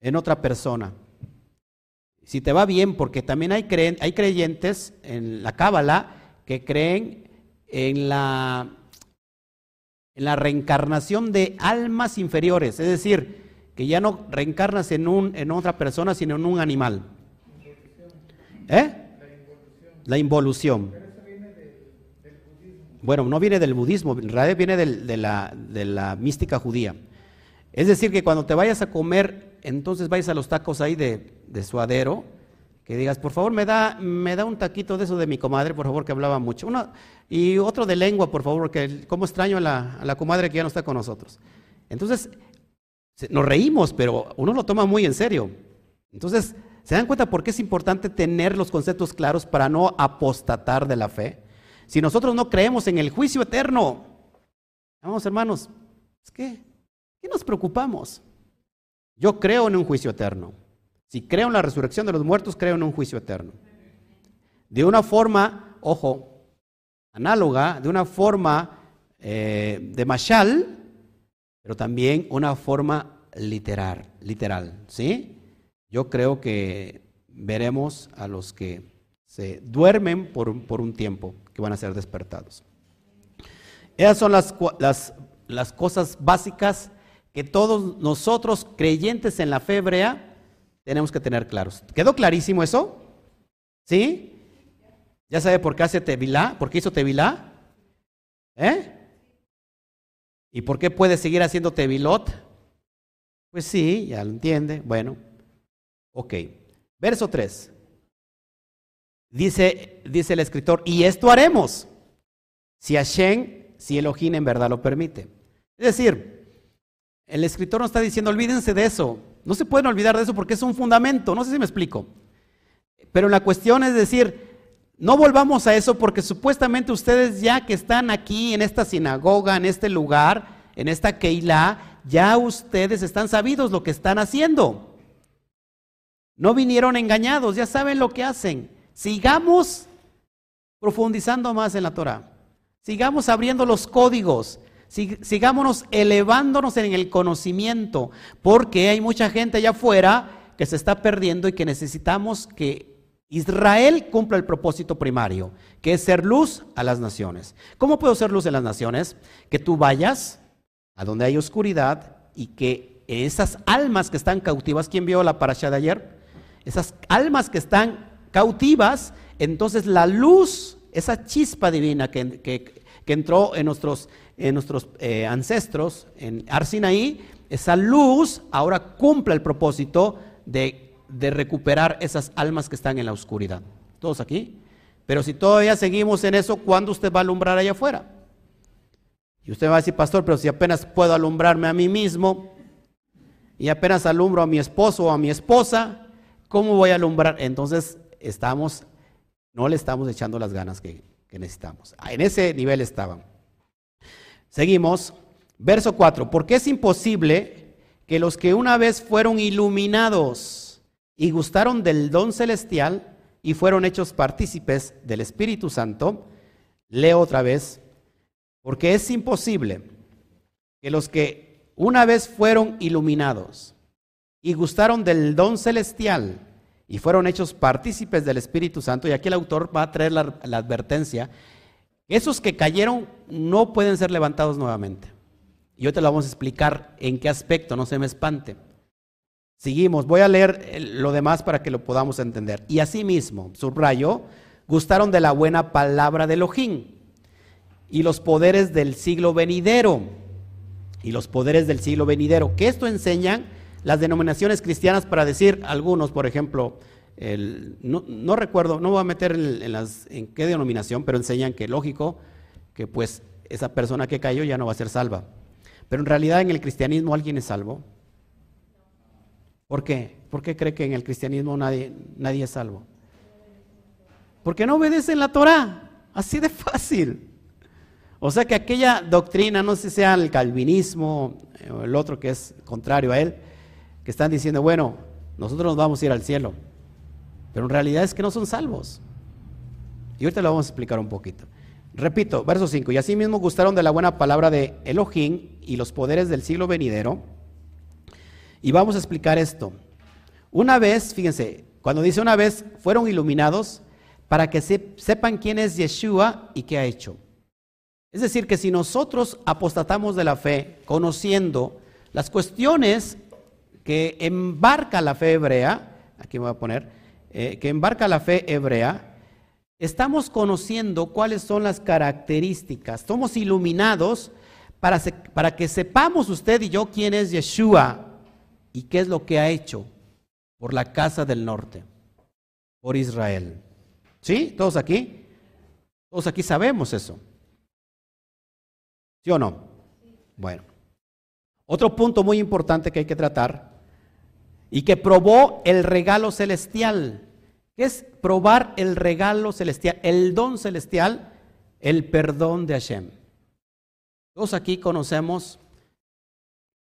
Speaker 1: en otra persona. Si te va bien, porque también hay, creyentes en la Cábala que creen en la, en la reencarnación de almas inferiores, es decir, que ya no reencarnas en, un, en otra persona, sino en un animal. ¿Eh? La involución. Bueno, no viene del budismo, en realidad viene de, la, de la mística judía. Es decir, que cuando te vayas a comer, entonces vayas a los tacos ahí de, de suadero, que digas, por favor, me da, me da un taquito de eso de mi comadre, por favor, que hablaba mucho. Uno, y otro de lengua, por favor, porque como extraño a la, a la comadre que ya no está con nosotros. Entonces, nos reímos, pero uno lo toma muy en serio. Entonces, ¿se dan cuenta por qué es importante tener los conceptos claros para no apostatar de la fe? Si nosotros no creemos en el juicio eterno, vamos hermanos, que, ¿qué nos preocupamos? Yo creo en un juicio eterno. Si creo en la resurrección de los muertos, creo en un juicio eterno. De una forma, ojo, análoga, de una forma eh, de mashal, pero también una forma literal, literal, ¿sí? Yo creo que veremos a los que se duermen por, por un tiempo, que van a ser despertados. Esas son las, las, las cosas básicas que todos nosotros, creyentes en la fe hebrea, tenemos que tener claros. ¿Quedó clarísimo eso? ¿Sí? ¿Ya sabe por qué hace Tevilá? ¿Por qué hizo Tevilá? ¿Eh? ¿Y por qué puede seguir haciendo tevilot? Pues sí, ya lo entiende. Bueno, ok. Verso 3. Dice, dice el escritor, y esto haremos si Hashem, si Elohim en verdad lo permite. Es decir, el escritor no está diciendo, olvídense de eso. No se pueden olvidar de eso porque es un fundamento. No sé si me explico. Pero la cuestión es decir, no volvamos a eso porque supuestamente ustedes ya que están aquí en esta sinagoga, en este lugar, en esta Keilah, ya ustedes están sabidos lo que están haciendo. No vinieron engañados, ya saben lo que hacen. Sigamos profundizando más en la Torah. Sigamos abriendo los códigos. Sigámonos elevándonos en el conocimiento, porque hay mucha gente allá afuera que se está perdiendo y que necesitamos que Israel cumpla el propósito primario, que es ser luz a las naciones. ¿Cómo puedo ser luz en las naciones? Que tú vayas a donde hay oscuridad y que esas almas que están cautivas, ¿quién vio la parasha de ayer? Esas almas que están cautivas, entonces la luz, esa chispa divina que, que, entró en nuestros, en nuestros eh, ancestros, en Arsinaí, esa luz ahora cumple el propósito de de recuperar esas almas que están en la oscuridad. ¿Todos aquí? Pero si todavía seguimos en eso, ¿cuándo usted va a alumbrar allá afuera? Y usted va a decir, pastor, pero si apenas puedo alumbrarme a mí mismo y apenas alumbro a mi esposo o a mi esposa, ¿cómo voy a alumbrar? Entonces estamos, no le estamos echando las ganas que, que necesitamos. Ah, en ese nivel estaban. Seguimos. Verso 4. Porque es imposible que los que una vez fueron iluminados, y gustaron del don celestial y fueron hechos partícipes del Espíritu Santo, leo otra vez, porque es imposible que los que una vez fueron iluminados y gustaron del don celestial y fueron hechos partícipes del Espíritu Santo, y aquí el autor va a traer la, la advertencia, esos que cayeron no pueden ser levantados nuevamente. Y hoy te lo vamos a explicar en qué aspecto, no se me espante. Seguimos, voy a leer lo demás para que lo podamos entender. Y asimismo, subrayo, gustaron de la buena palabra de Elohim y los poderes del siglo venidero. Y los poderes del siglo venidero, que esto enseñan las denominaciones cristianas para decir algunos, por ejemplo, no, recuerdo, no voy a meter en, las, en qué denominación, pero enseñan que lógico que pues esa persona que cayó ya no va a ser salva. Pero en realidad en el cristianismo alguien es salvo. ¿Por qué? ¿Por qué cree que en el cristianismo nadie, nadie es salvo? Porque no obedecen la Torah. Así de fácil. O sea que aquella doctrina, no sé si sea el calvinismo o el otro que es contrario a él, que están diciendo, bueno, nosotros nos vamos a ir al cielo, pero en realidad es que no son salvos. Y ahorita lo vamos a explicar un poquito. Repito, verso 5, y así mismo gustaron de la buena palabra de Elohim y los poderes del siglo venidero. Y vamos a explicar esto. Una vez, fíjense, cuando dice una vez, fueron iluminados para que sepan quién es Yeshua y qué ha hecho. Es decir, que si nosotros apostatamos de la fe, conociendo las cuestiones que embarca la fe hebrea, aquí me voy a poner, eh, que embarca la fe hebrea, estamos conociendo cuáles son las características, somos iluminados para, para que sepamos usted y yo quién es Yeshua y qué es lo que ha hecho por la casa del norte, por Israel. ¿Sí? ¿Todos aquí? Todos aquí sabemos eso. ¿Sí o no? Bueno. Otro punto muy importante que hay que tratar y que probó el regalo celestial. ¿Qué es probar el regalo celestial, el don celestial, el perdón de Hashem? Todos aquí conocemos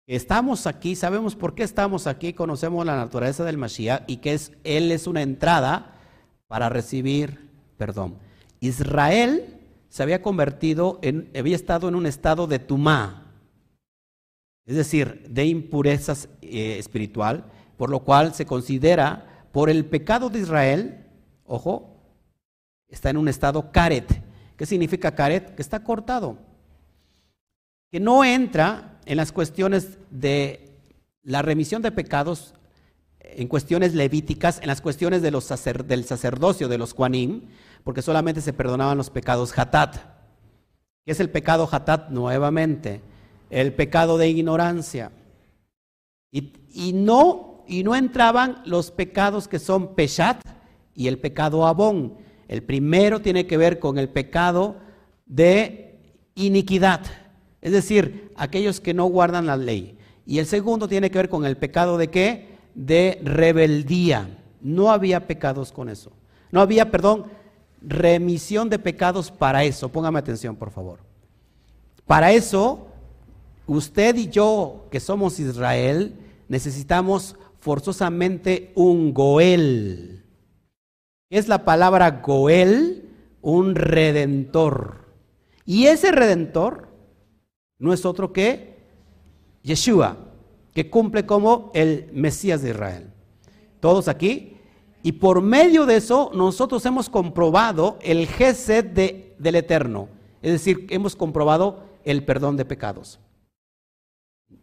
Speaker 1: Estamos aquí, sabemos por qué estamos aquí, conocemos la naturaleza del Mashiach y que es, Él es una entrada para recibir perdón. Israel se había convertido en, había estado en un estado de tumá, es decir, de impureza eh, espiritual, por lo cual se considera, por el pecado de Israel, ojo, está en un estado karet. ¿Qué significa karet? Que está cortado, que no entra en las cuestiones de la remisión de pecados, en cuestiones levíticas, en las cuestiones de los del sacerdocio de los Juanim, porque solamente se perdonaban los pecados hatat. ¿Qué es el pecado hatat? Nuevamente, el pecado de ignorancia. Y, no, y no entraban los pecados que son peshat y el pecado abón. El primero tiene que ver con el pecado de iniquidad es decir, aquellos que no guardan la ley. Y el segundo tiene que ver con el pecado de qué? De rebeldía. No había pecados con eso. No había, perdón, remisión de pecados para eso. Póngame atención, por favor. Para eso, usted y yo, que somos Israel, necesitamos forzosamente un Goel. ¿Qué es la palabra Goel? Un redentor. Y ese redentor no es otro que Yeshua, que cumple como el Mesías de Israel. Todos aquí. Y por medio de eso nosotros hemos comprobado el Gesed de, del Eterno. Es decir, hemos comprobado el perdón de pecados.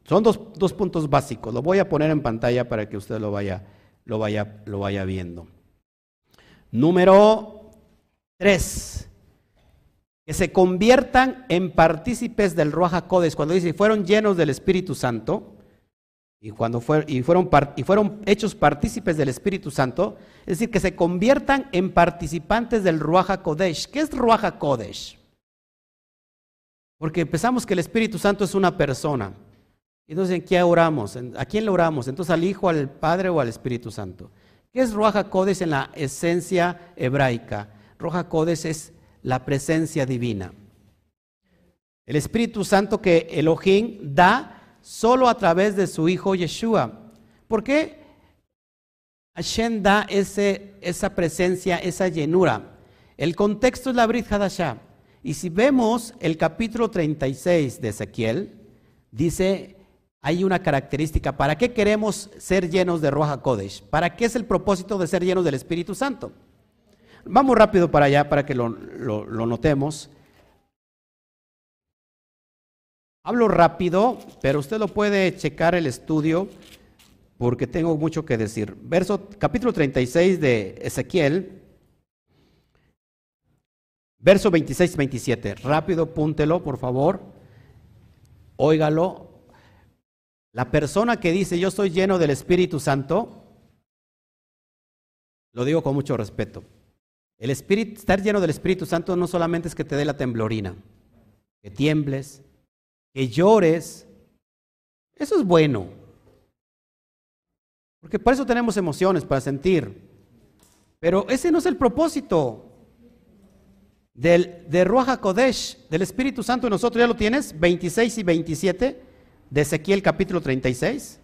Speaker 1: Son dos, dos, puntos básicos. Lo voy a poner en pantalla para que usted lo vaya, lo vaya, lo vaya viendo. Número tres que se conviertan en partícipes del Ruach Codes. Cuando dice, fueron llenos del Espíritu Santo, y, cuando y, fueron, y fueron hechos partícipes del Espíritu Santo, es decir, que se conviertan en participantes del Ruach Kodesh. ¿Qué es Ruach Kodesh? Porque pensamos que el Espíritu Santo es una persona. Entonces, ¿en qué oramos? ¿A quién le oramos? Entonces, ¿al Hijo, al Padre o al Espíritu Santo? ¿Qué es Ruach Kodesh en la esencia hebraica? Ruach Kodesh es la presencia divina. El Espíritu Santo que Elohim da solo a través de su Hijo Yeshua. ¿Por qué Hashem da esa presencia, esa llenura? El contexto es la Brit Hadashah. Y si vemos el capítulo 36 de Ezequiel, dice, hay una característica. ¿Para qué queremos ser llenos de Roja Kodesh? ¿Para qué es el propósito de ser llenos del Espíritu Santo? Vamos rápido para allá para que lo, notemos. Hablo rápido, pero usted lo puede checar el estudio porque tengo mucho que decir. Verso, capítulo 36 de Ezequiel, verso 26-27. Rápido, púntelo, por favor. Óigalo. La persona que dice yo estoy lleno del Espíritu Santo, lo digo con mucho respeto. El espíritu, estar lleno del Espíritu Santo no solamente es que te dé la temblorina, que tiembles, que llores. Eso es bueno. Porque para eso tenemos emociones, para sentir. Pero ese no es el propósito. Del, de Ruach Kodesh, del Espíritu Santo de nosotros, ¿ya lo tienes? 26 y 27 de Ezequiel capítulo 36.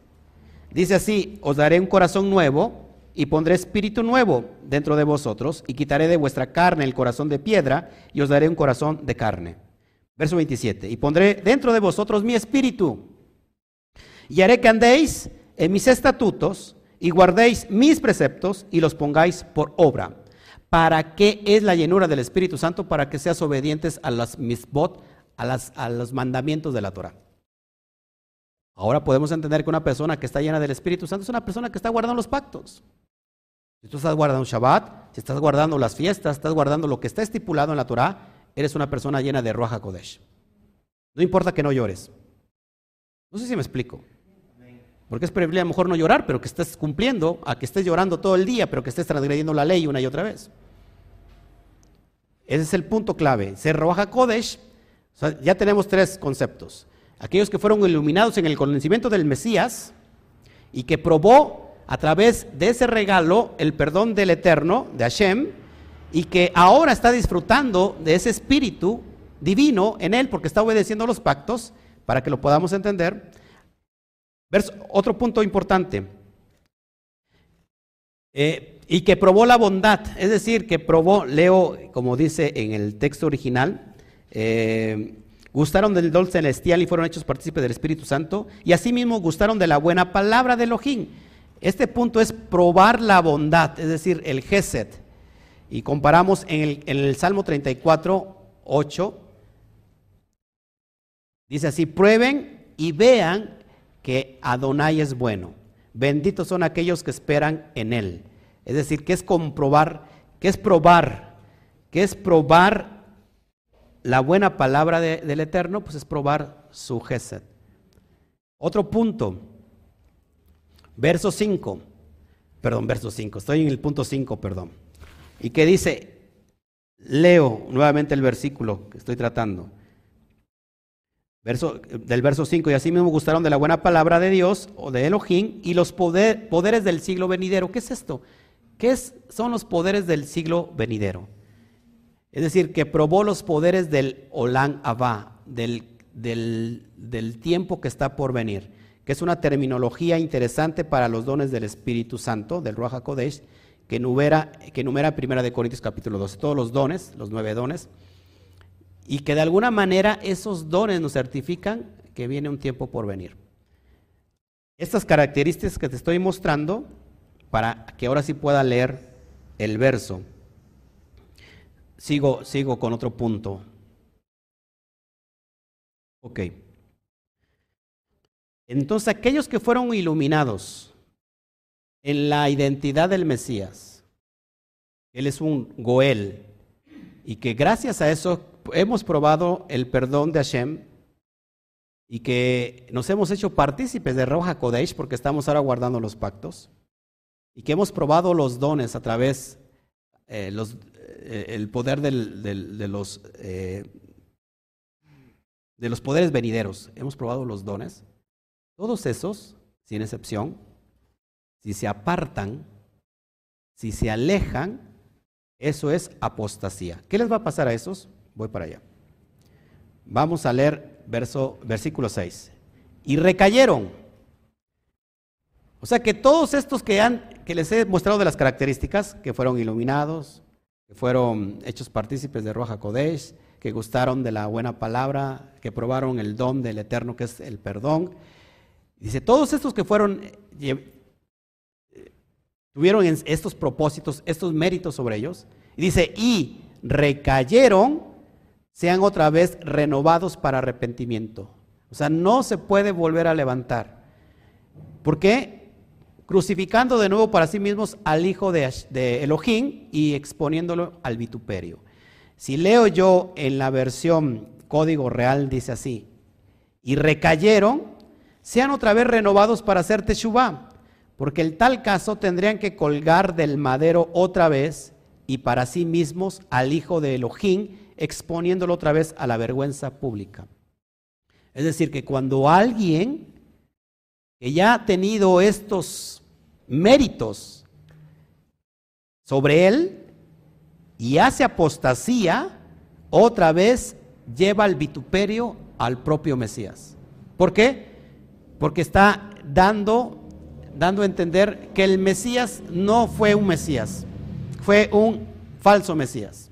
Speaker 1: Dice así, os daré un corazón nuevo y pondré espíritu nuevo dentro de vosotros y quitaré de vuestra carne el corazón de piedra y os daré un corazón de carne. Verso 27, y pondré dentro de vosotros mi espíritu y haré que andéis en mis estatutos y guardéis mis preceptos y los pongáis por obra. ¿Para qué es la llenura del Espíritu Santo? Para que seas obedientes a las misbot, a, las, a los mandamientos de la Torah. Ahora podemos entender que una persona que está llena del Espíritu Santo es una persona que está guardando los pactos. Si tú estás guardando Shabbat, si estás guardando las fiestas, estás guardando lo que está estipulado en la Torah, eres una persona llena de Ruach Kodesh. No importa que no llores. No sé si me explico. Porque es preferible a lo mejor no llorar, pero que estés cumpliendo, a que estés llorando todo el día, pero que estés transgrediendo la ley una y otra vez. Ese es el punto clave. Ser Roja Kodesh, ya tenemos tres conceptos. Aquellos que fueron iluminados en el conocimiento del Mesías y que probó a través de ese regalo el perdón del Eterno, de Hashem, y que ahora está disfrutando de ese espíritu divino en él porque está obedeciendo los pactos, para que lo podamos entender otro punto importante. Eh, y que probó la bondad, es decir, que probó, leo como dice en el texto original, eh, gustaron del don celestial y fueron hechos partícipes del Espíritu Santo, y asimismo gustaron de la buena palabra de Elohim. Este punto es probar la bondad, es decir, el Geset. Y comparamos en el, en el Salmo 34, 8, dice así, prueben y vean que Adonai es bueno. Benditos son aquellos que esperan en Él. Es decir, que es comprobar, que es probar, que es probar la buena palabra del Eterno, pues es probar su Gesed. Otro punto, verso 5, perdón, verso 5, estoy en el punto 5, perdón. Y que dice, leo nuevamente el versículo que estoy tratando del verso 5, y así mismo gustaron de la buena palabra de Dios o de Elohim y los poderes del siglo venidero. ¿Qué es esto? ¿Qué son los poderes del siglo venidero? Es decir, que probó los poderes del Olán Abba, del, del, tiempo que está por venir, que es una terminología interesante para los dones del Espíritu Santo, del Ruach HaKodesh, que enumera, que Primera de Corintios capítulo 12, todos los dones, los nueve dones, y que de alguna manera esos dones nos certifican que viene un tiempo por venir. Estas características que te estoy mostrando, para que ahora sí pueda leer el verso. Sigo, sigo con otro punto. Ok. Entonces aquellos que fueron iluminados en la identidad del Mesías, Él es un Goel, y que gracias a eso hemos probado el perdón de Hashem y que nos hemos hecho partícipes de Roja Kodesh porque estamos ahora guardando los pactos y que hemos probado los dones a través eh, los, el poder del, de los eh, de los poderes venideros. Hemos probado los dones. Todos esos, sin excepción, si se apartan, si se alejan, eso es apostasía. ¿Qué les va a pasar a esos? Voy para allá. Vamos a leer verso, versículo 6. Y recayeron. O sea que todos estos que, han, que les he mostrado de las características, que fueron iluminados, que fueron hechos partícipes de Roja Kodesh, que gustaron de la buena palabra, que probaron el don del Eterno, que es el perdón. Dice, todos estos que fueron, eh, tuvieron estos propósitos, estos méritos sobre ellos. Y dice, y recayeron sean otra vez renovados para arrepentimiento. O sea, no se puede volver a levantar. ¿Por qué? Crucificando de nuevo para sí mismos al hijo de, Elohim y exponiéndolo al vituperio. Si leo yo en la versión código real, dice así, y recayeron, sean otra vez renovados para hacer teshuvah, porque en tal caso tendrían que colgar del madero otra vez y para sí mismos al hijo de Elohim exponiéndolo otra vez a la vergüenza pública. Es decir, que cuando alguien que ya ha tenido estos méritos sobre él y hace apostasía, otra vez lleva el vituperio al propio Mesías. ¿Por qué? Porque está dando, dando a entender que el Mesías no fue un Mesías, fue un falso Mesías.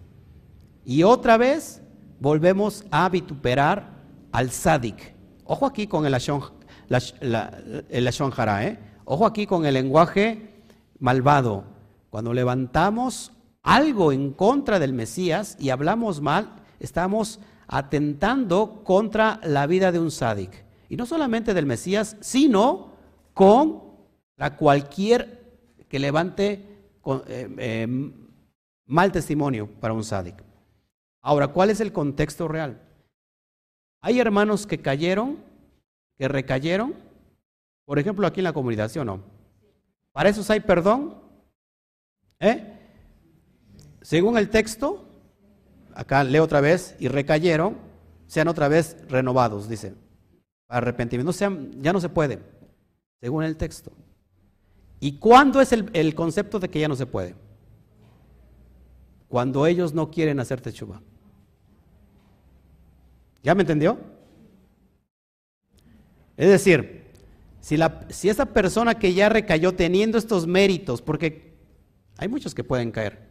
Speaker 1: Y otra vez volvemos a vituperar al Sadik. Ojo aquí con el Ashon, el ¿eh? Ojo aquí con el lenguaje malvado. Cuando levantamos algo en contra del Mesías y hablamos mal, estamos atentando contra la vida de un sádic. Y no solamente del Mesías, sino con la cualquier que levante eh, eh, mal testimonio para un sádic. Ahora, ¿cuál es el contexto real? Hay hermanos que cayeron, que recayeron, por ejemplo, aquí en la comunidad, ¿sí o no? ¿Para esos hay perdón? ¿Eh? Según el texto, acá leo otra vez, y recayeron, sean otra vez renovados, dice. Arrepentimiento. Sean, ya no se puede, según el texto. ¿Y cuándo es el, concepto de que ya no se puede? Cuando ellos no quieren hacer techuba. ¿Ya me entendió? Es decir, si, la, si esa persona que ya recayó teniendo estos méritos, porque hay muchos que pueden caer,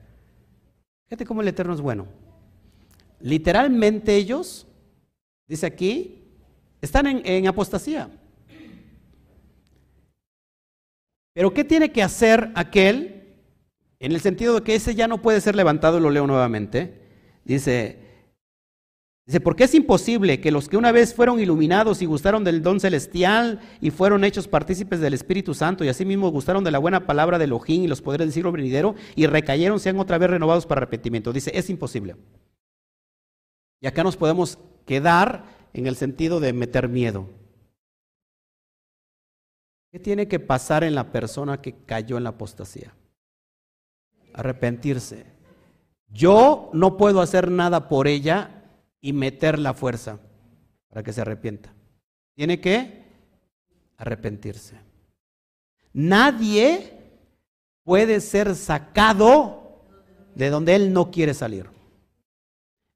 Speaker 1: Fíjate cómo el Eterno es bueno. Literalmente ellos, dice aquí, están en, apostasía. Pero ¿qué tiene que hacer aquel? En el sentido de que ese ya no puede ser levantado, lo leo nuevamente. Dice, Dice, porque es imposible que los que una vez fueron iluminados y gustaron del don celestial y fueron hechos partícipes del Espíritu Santo y asimismo gustaron de la buena palabra de Elohim y los poderes del siglo venidero y recayeron, sean otra vez renovados para arrepentimiento. Dice, es imposible. Y acá nos podemos quedar en el sentido de meter miedo. ¿Qué tiene que pasar en la persona que cayó en la apostasía? Arrepentirse. Yo no puedo hacer nada por ella y meter la fuerza para que se arrepienta. Tiene que arrepentirse. Nadie puede ser sacado de donde él no quiere salir.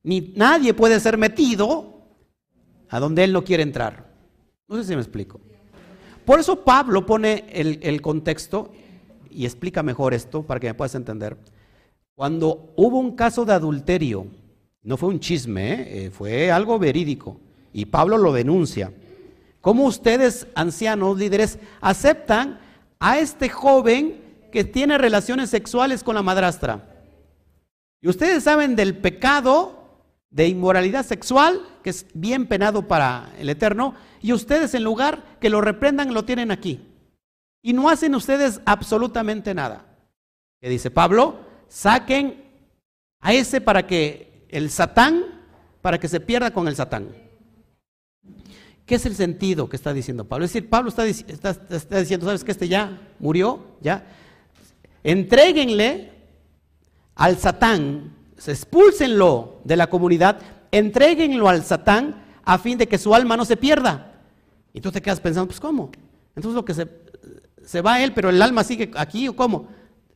Speaker 1: Ni nadie puede ser metido a donde él no quiere entrar. No sé si me explico. Por eso Pablo pone el, el contexto y explica mejor esto para que me puedas entender. Cuando hubo un caso de adulterio no fue un chisme, ¿eh? Eh, fue algo verídico. Y Pablo lo denuncia. ¿Cómo ustedes, ancianos, líderes, aceptan a este joven que tiene relaciones sexuales con la madrastra? Y ustedes saben del pecado de inmoralidad sexual, que es bien penado para el Eterno, y ustedes en lugar que lo reprendan, lo tienen aquí. Y no hacen ustedes absolutamente nada. ¿Qué dice Pablo? Saquen a ese para que el Satán para que se pierda con el Satán. ¿Qué es el sentido que está diciendo Pablo? Es decir, Pablo está, diciendo, ¿sabes que este ya murió? ¿Ya? Entréguenle al Satán, expúlsenlo de la comunidad, entréguenlo al Satán a fin de que su alma no se pierda. Y tú te quedas pensando, pues ¿cómo? Entonces lo que se, se va él, pero el alma sigue aquí o cómo?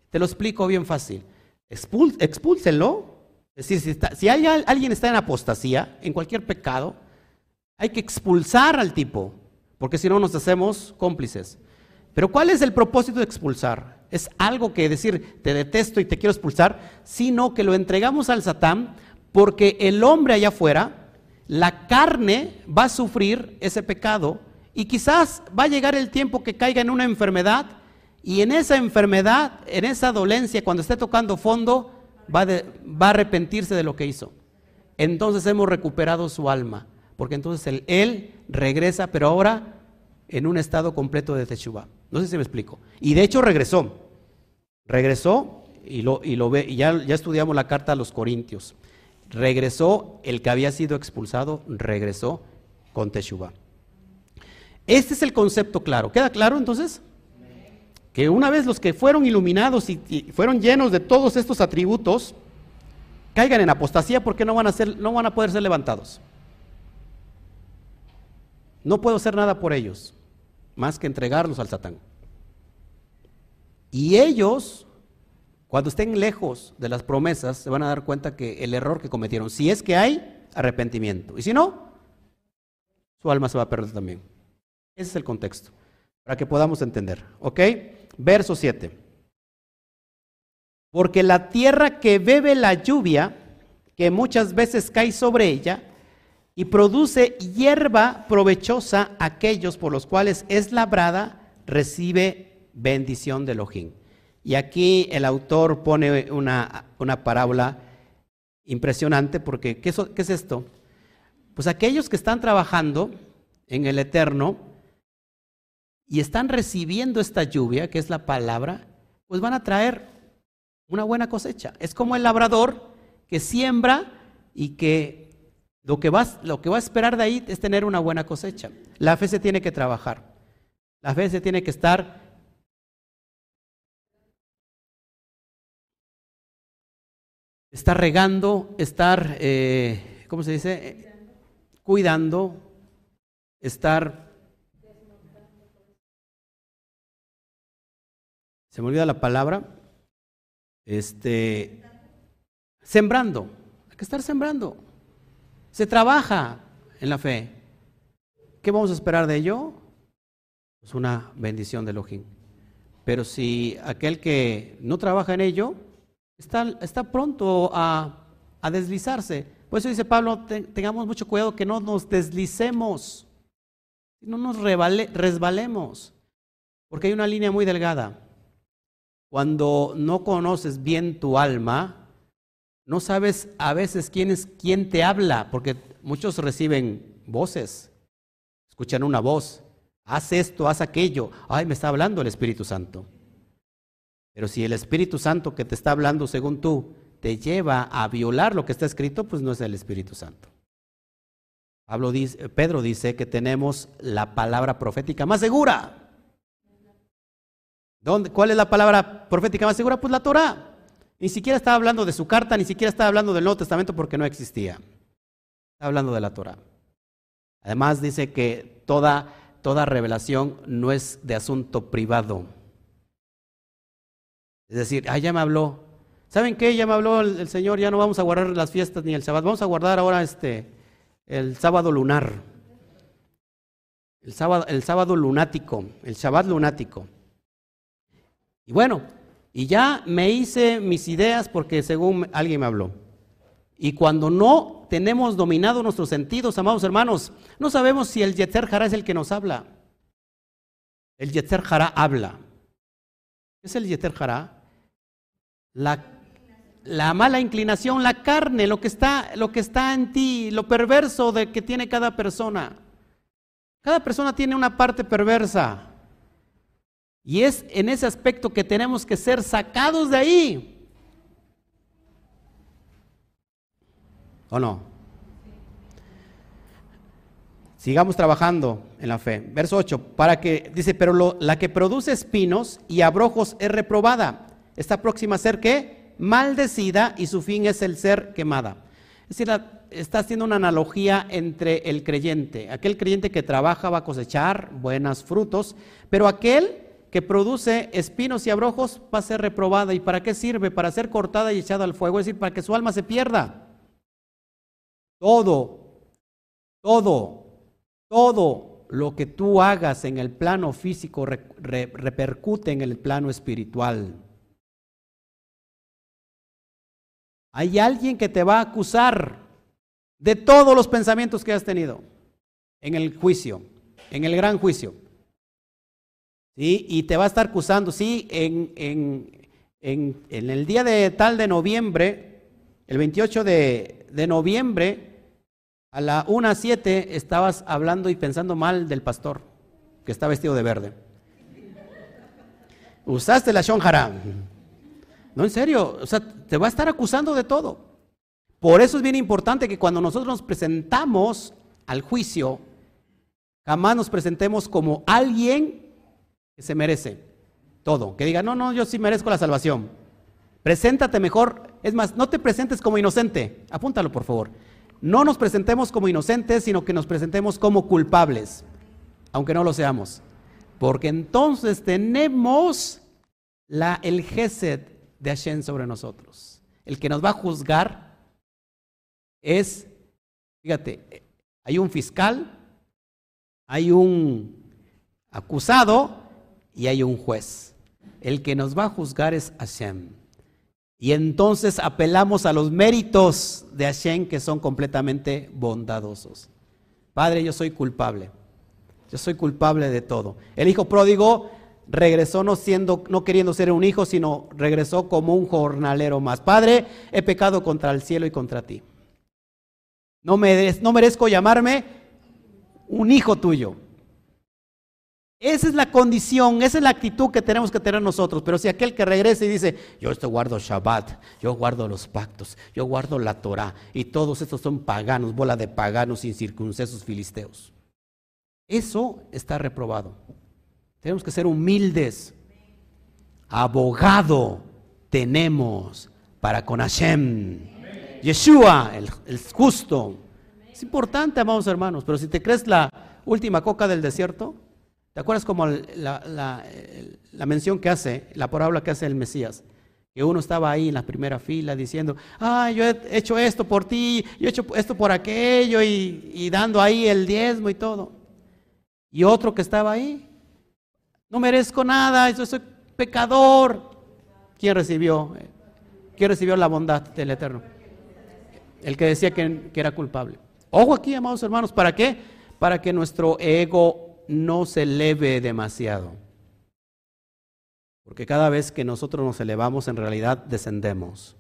Speaker 1: Te lo explico bien fácil. expúlsenlo decir, si, hay, alguien está en apostasía, en cualquier pecado, hay que expulsar al tipo, porque si no nos hacemos cómplices. Pero ¿cuál es el propósito de expulsar? Es algo que decir, te detesto y te quiero expulsar, sino que lo entregamos al Satán porque el hombre allá afuera, la carne va a sufrir ese pecado y quizás va a llegar el tiempo que caiga en una enfermedad y en esa enfermedad, en esa dolencia, cuando esté tocando fondo, va, a arrepentirse de lo que hizo. Entonces hemos recuperado su alma, porque entonces él, regresa, pero ahora en un estado completo de Teshuvah. No sé si me explico. Y de hecho regresó. Regresó y lo, y lo ve, y ya, ya estudiamos la carta a los Corintios. Regresó el que había sido expulsado, regresó con Teshuvah. Este es el concepto claro. ¿Queda claro entonces? Que una vez los que fueron iluminados y, fueron llenos de todos estos atributos, caigan en apostasía porque no van, a ser, no van a poder ser levantados. No puedo hacer nada por ellos, más que entregarlos al Satán. Y ellos, Cuando estén lejos de las promesas, se van a dar cuenta que el error que cometieron, si es que hay arrepentimiento, y si no, su alma se va a perder también. Ese es el contexto, para que podamos entender. ¿Ok? Verso 7. Porque la tierra que bebe la lluvia, que muchas veces cae sobre ella, y produce hierba provechosa a aquellos por los cuales es labrada, recibe bendición de Elohim. Y aquí el autor pone una, una parábola impresionante porque ¿qué, ¿qué es esto? Pues aquellos que están trabajando en el eterno y están recibiendo esta lluvia, que es la palabra, pues van a traer una buena cosecha. Es como el labrador que siembra y que lo que, va, a esperar de ahí es tener una buena cosecha. La fe se tiene que trabajar. La fe se tiene que estar estar regando, estar, eh, ¿cómo se dice? Cuidando, estar... Se me olvida la palabra. Este, sembrando. Hay que estar sembrando. Se trabaja en la fe. ¿Qué vamos a esperar de ello? Pues una bendición de Elohim. Pero si aquel que no trabaja en ello, está, pronto a, deslizarse. Por eso dice Pablo, tengamos mucho cuidado que no nos deslicemos, no nos resbalemos, porque hay una línea muy delgada. Cuando no conoces bien tu alma, no sabes a veces quién es quién te habla, porque muchos reciben voces, escuchan una voz, haz esto, haz aquello, ay, me está hablando el Espíritu Santo. Pero si el Espíritu Santo que te está hablando según tú te lleva a violar lo que está escrito, pues no es el Espíritu Santo. Pedro dice que tenemos la palabra profética más segura. ¿Dónde, ¿Cuál es la palabra profética más segura? Pues la Torah. Ni siquiera estaba hablando de su carta, ni siquiera estaba hablando del Nuevo Testamento porque no existía. Está hablando de la Torah. Además dice que toda, toda revelación no es de asunto privado. Es decir, ah, ya me habló. ¿Saben qué? Ya me habló el, Señor, ya no vamos a guardar las fiestas ni el sábado. Vamos a guardar ahora este, el sábado lunar. El sábado, el sábado lunático, el Shabbat lunático. Y bueno, y ya me hice mis ideas porque según alguien me habló. Y cuando no tenemos dominado nuestros sentidos, amados hermanos, no sabemos si el Yetzer Jara es el que nos habla. El Yetzer Jara habla. ¿Qué es el Yetzer Jara? La, mala inclinación, la carne, lo que, está, lo que está en ti, lo perverso de que tiene cada persona. Cada persona tiene una parte perversa. Y es en ese aspecto que tenemos que ser sacados de ahí. ¿O no? Sigamos trabajando en la fe. Verso 8, para que, dice, pero la que produce espinos y abrojos es reprobada está próxima a ser qué? Maldecida y su fin es el ser quemada. Es decir, está haciendo una analogía entre el creyente. Aquel creyente que trabaja va a cosechar buenos frutos, pero aquel que produce espinos y abrojos va a ser reprobada. ¿Y para qué sirve? Para ser cortada y echada al fuego, es decir, para que su alma se pierda. Todo, todo, todo lo que tú hagas en el plano físico repercute en el plano espiritual. Hay alguien que te va a acusar de todos los pensamientos que has tenido en el juicio, en el gran juicio. Y te va a estar acusando, sí, en, en, en, en el día de tal de noviembre, el 28 de, de noviembre, a la 1 a 7 estabas hablando y pensando mal del pastor, que está vestido de verde. Usaste la shonjara. No, en serio, o sea, te va a estar acusando de todo. Por eso es bien importante que cuando nosotros nos presentamos al juicio, jamás nos presentemos como alguien que se merece todo. Que diga, no, no, yo sí merezco la salvación. Preséntate mejor. Es más, no te presentes como inocente. Apúntalo, por favor. No nos presentemos como inocentes, sino que nos presentemos como culpables, aunque no lo seamos. Porque entonces tenemos la, el Gesed de Hashem sobre nosotros. El que nos va a juzgar es, fíjate, hay un fiscal, hay un acusado y hay un juez. El que nos va a juzgar es Hashem. Y entonces apelamos a los méritos de Hashem que son completamente bondadosos. Padre, yo soy culpable. Yo soy culpable de todo. El hijo pródigo regresó no siendo no queriendo ser un hijo, sino regresó como un jornalero más. Padre, he pecado contra el cielo y contra ti. No, me, no merezco llamarme un hijo tuyo. Esa es la condición, esa es la actitud que tenemos que tener nosotros. Pero si aquel que regresa y dice, yo esto guardo Shabbat, yo guardo los pactos, yo guardo la Torah, y todos estos son paganos, bola de paganos incircuncisos filisteos. Eso está reprobado. Tenemos que ser humildes. Abogado tenemos para con Hashem. Yeshua, el, el justo. Es importante, amados hermanos, pero si te crees la última coca del desierto, ¿Te acuerdas como la, mención que hace, la parábola que hace el Mesías? Que uno estaba ahí en la primera fila diciendo, ah, yo he hecho esto por ti, yo he hecho esto por aquello y, dando ahí el diezmo y todo. Y otro que estaba ahí, no merezco nada, yo soy pecador. ¿Quién recibió? ¿Quién recibió la bondad del Eterno? El que decía que, que era culpable. Ojo aquí, amados hermanos, ¿para qué? Para que nuestro ego no se eleve demasiado. Porque cada vez que nosotros nos elevamos, en realidad descendemos.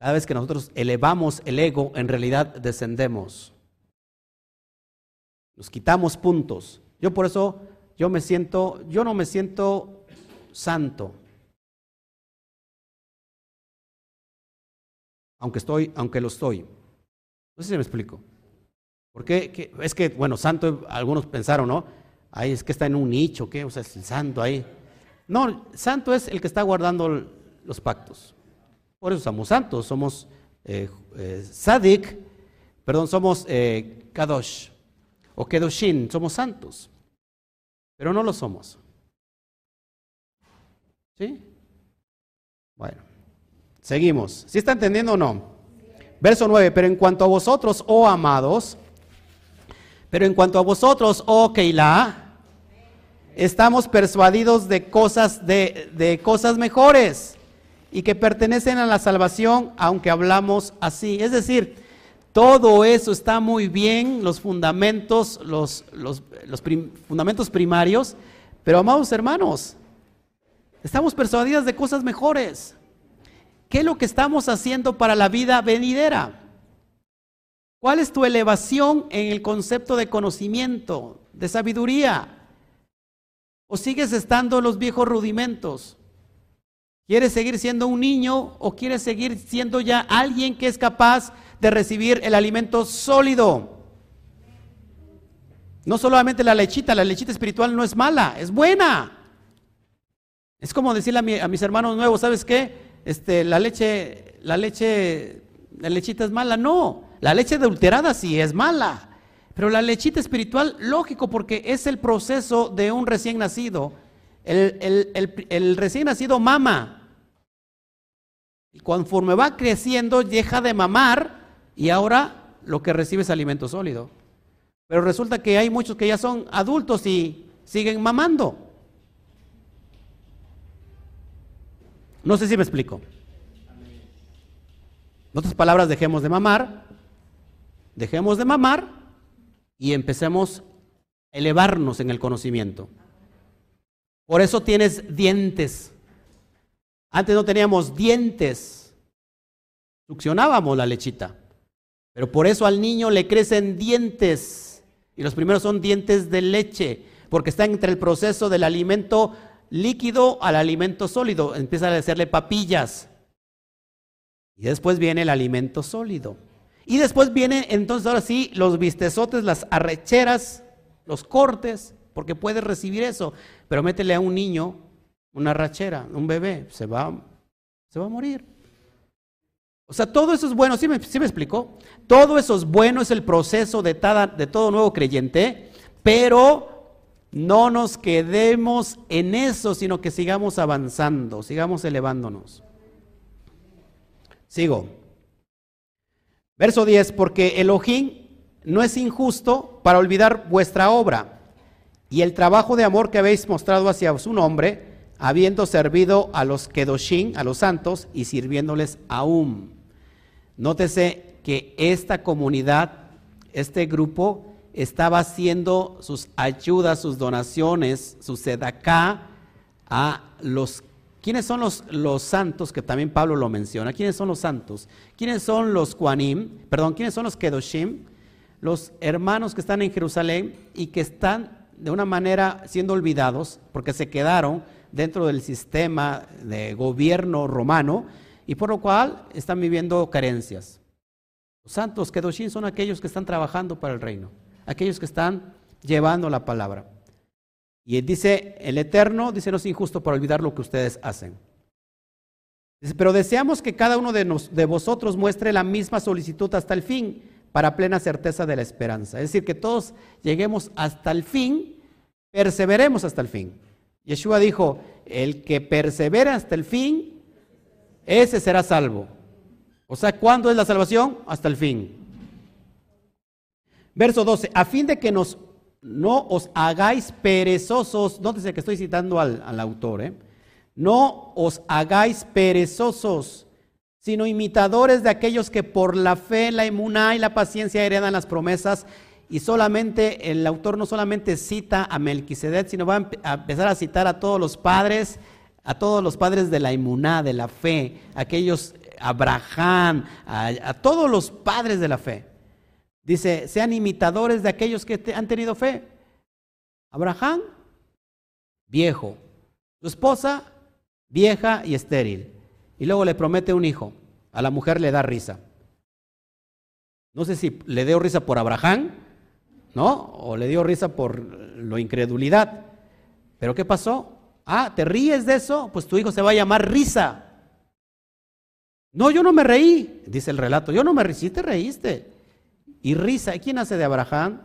Speaker 1: Cada vez que nosotros elevamos el ego, en realidad descendemos. Nos quitamos puntos. Yo por eso, yo me siento, yo no me siento santo. Aunque estoy, aunque lo estoy. No sé si me explico. Porque es que, bueno, santo, algunos pensaron, ¿no? Ahí es que está en un nicho, ¿qué? O sea, es el santo ahí. No, santo es el que está guardando los pactos. Por eso somos santos, somos eh, eh, sadik, perdón, somos eh, kadosh o kedoshin, somos santos. Pero no lo somos. ¿Sí? Bueno, seguimos. ¿Sí está entendiendo o no? Verso 9, pero en cuanto a vosotros, oh amados, pero en cuanto a vosotros, oh Keilah, estamos persuadidos de cosas, de, de cosas mejores y que pertenecen a la salvación, aunque hablamos así. Es decir, todo eso está muy bien, los fundamentos, los, los, los fundamentos primarios, pero amados hermanos, estamos persuadidos de cosas mejores. ¿Qué es lo que estamos haciendo para la vida venidera? ¿Cuál es tu elevación en el concepto de conocimiento, de sabiduría? ¿O sigues estando los viejos rudimentos? ¿Quieres seguir siendo un niño o quieres seguir siendo ya alguien que es capaz de recibir el alimento sólido? No solamente la lechita, la lechita espiritual no es mala, es buena. Es como decirle a, mis hermanos nuevos, ¿sabes qué? Este, la leche, la leche, la lechita es mala. No, la leche adulterada sí es mala, pero la lechita espiritual, lógico, porque es el proceso de un recién nacido. El, recién nacido mama. Conforme va creciendo, deja de mamar y ahora lo que recibe es alimento sólido. Pero resulta que hay muchos que ya son adultos y siguen mamando. No sé si me explico. En otras palabras, dejemos de mamar Dejemos de mamar y empecemos a elevarnos en el conocimiento. Por eso tienes dientes. Antes no teníamos dientes. Succionábamos la lechita. Pero por eso al niño le crecen dientes. Y los primeros son dientes de leche. Porque está entre el proceso del alimento líquido al alimento sólido. Empieza a hacerle papillas. Y después viene el alimento sólido. Y después viene entonces ahora sí los vistezotes, las arrecheras, los cortes, porque puedes recibir eso. Pero métele a un niño una arrachera, un bebé, se va, se va a morir. O sea, todo eso es bueno, ¿sí me, sí me explicó? Todo eso es bueno, es el proceso de, de todo nuevo creyente, pero no nos quedemos en eso, sino que sigamos avanzando, sigamos elevándonos. Sigo. Verso 10, porque Elohim no es injusto para olvidar vuestra obra y el trabajo de amor que habéis mostrado hacia su nombre, habiendo servido a los Kedoshim, a los santos, y sirviéndoles aún. Nótese que esta comunidad, este grupo, estaba haciendo sus ayudas, sus donaciones, su sedaká a los ¿Quiénes son los, los, santos que también Pablo lo menciona? ¿Quiénes son los santos? ¿Quiénes son los Kuanim? Perdón, ¿quiénes son los Kedoshim? Los hermanos que están en Jerusalén y que están de una manera siendo olvidados porque se quedaron dentro del sistema de gobierno romano y por lo cual están viviendo carencias. Los santos Kedoshim son aquellos que están trabajando para el reino, aquellos que están llevando la palabra. Y dice, el Eterno, dice, no es injusto para olvidar lo que ustedes hacen. Pero deseamos que cada uno de, de vosotros muestre la misma solicitud hasta el fin, para plena certeza de la esperanza. Es decir, que todos lleguemos hasta el fin, perseveremos hasta el fin. Yeshua dijo, el que persevera hasta el fin, ese será salvo. O sea, ¿cuándo es la salvación? Hasta el fin. Verso 12, a fin de que nos no os hagáis perezosos, nótese que estoy citando al, autor, ¿eh? no os hagáis perezosos, sino imitadores de aquellos que por la fe, la inmuná y la paciencia heredan las promesas. Y solamente, el autor no solamente cita a Melquisedec, sino va a empezar a citar a todos los padres, a todos los padres de la inmuná, de la fe, aquellos, Abraham, a todos los padres de la fe. Dice, sean imitadores de aquellos que han tenido fe. Abraham, viejo. Su esposa, vieja y estéril. Y luego le promete un hijo. A la mujer le da risa. No sé si le dio risa por Abraham, ¿no? O le dio risa por la incredulidad. Pero ¿qué pasó? Ah, ¿te ríes de eso? Pues tu hijo se va a llamar risa. No, yo no me reí, dice el relato. Yo no me reí, sí te reíste. Y risa, ¿quién hace de Abraham?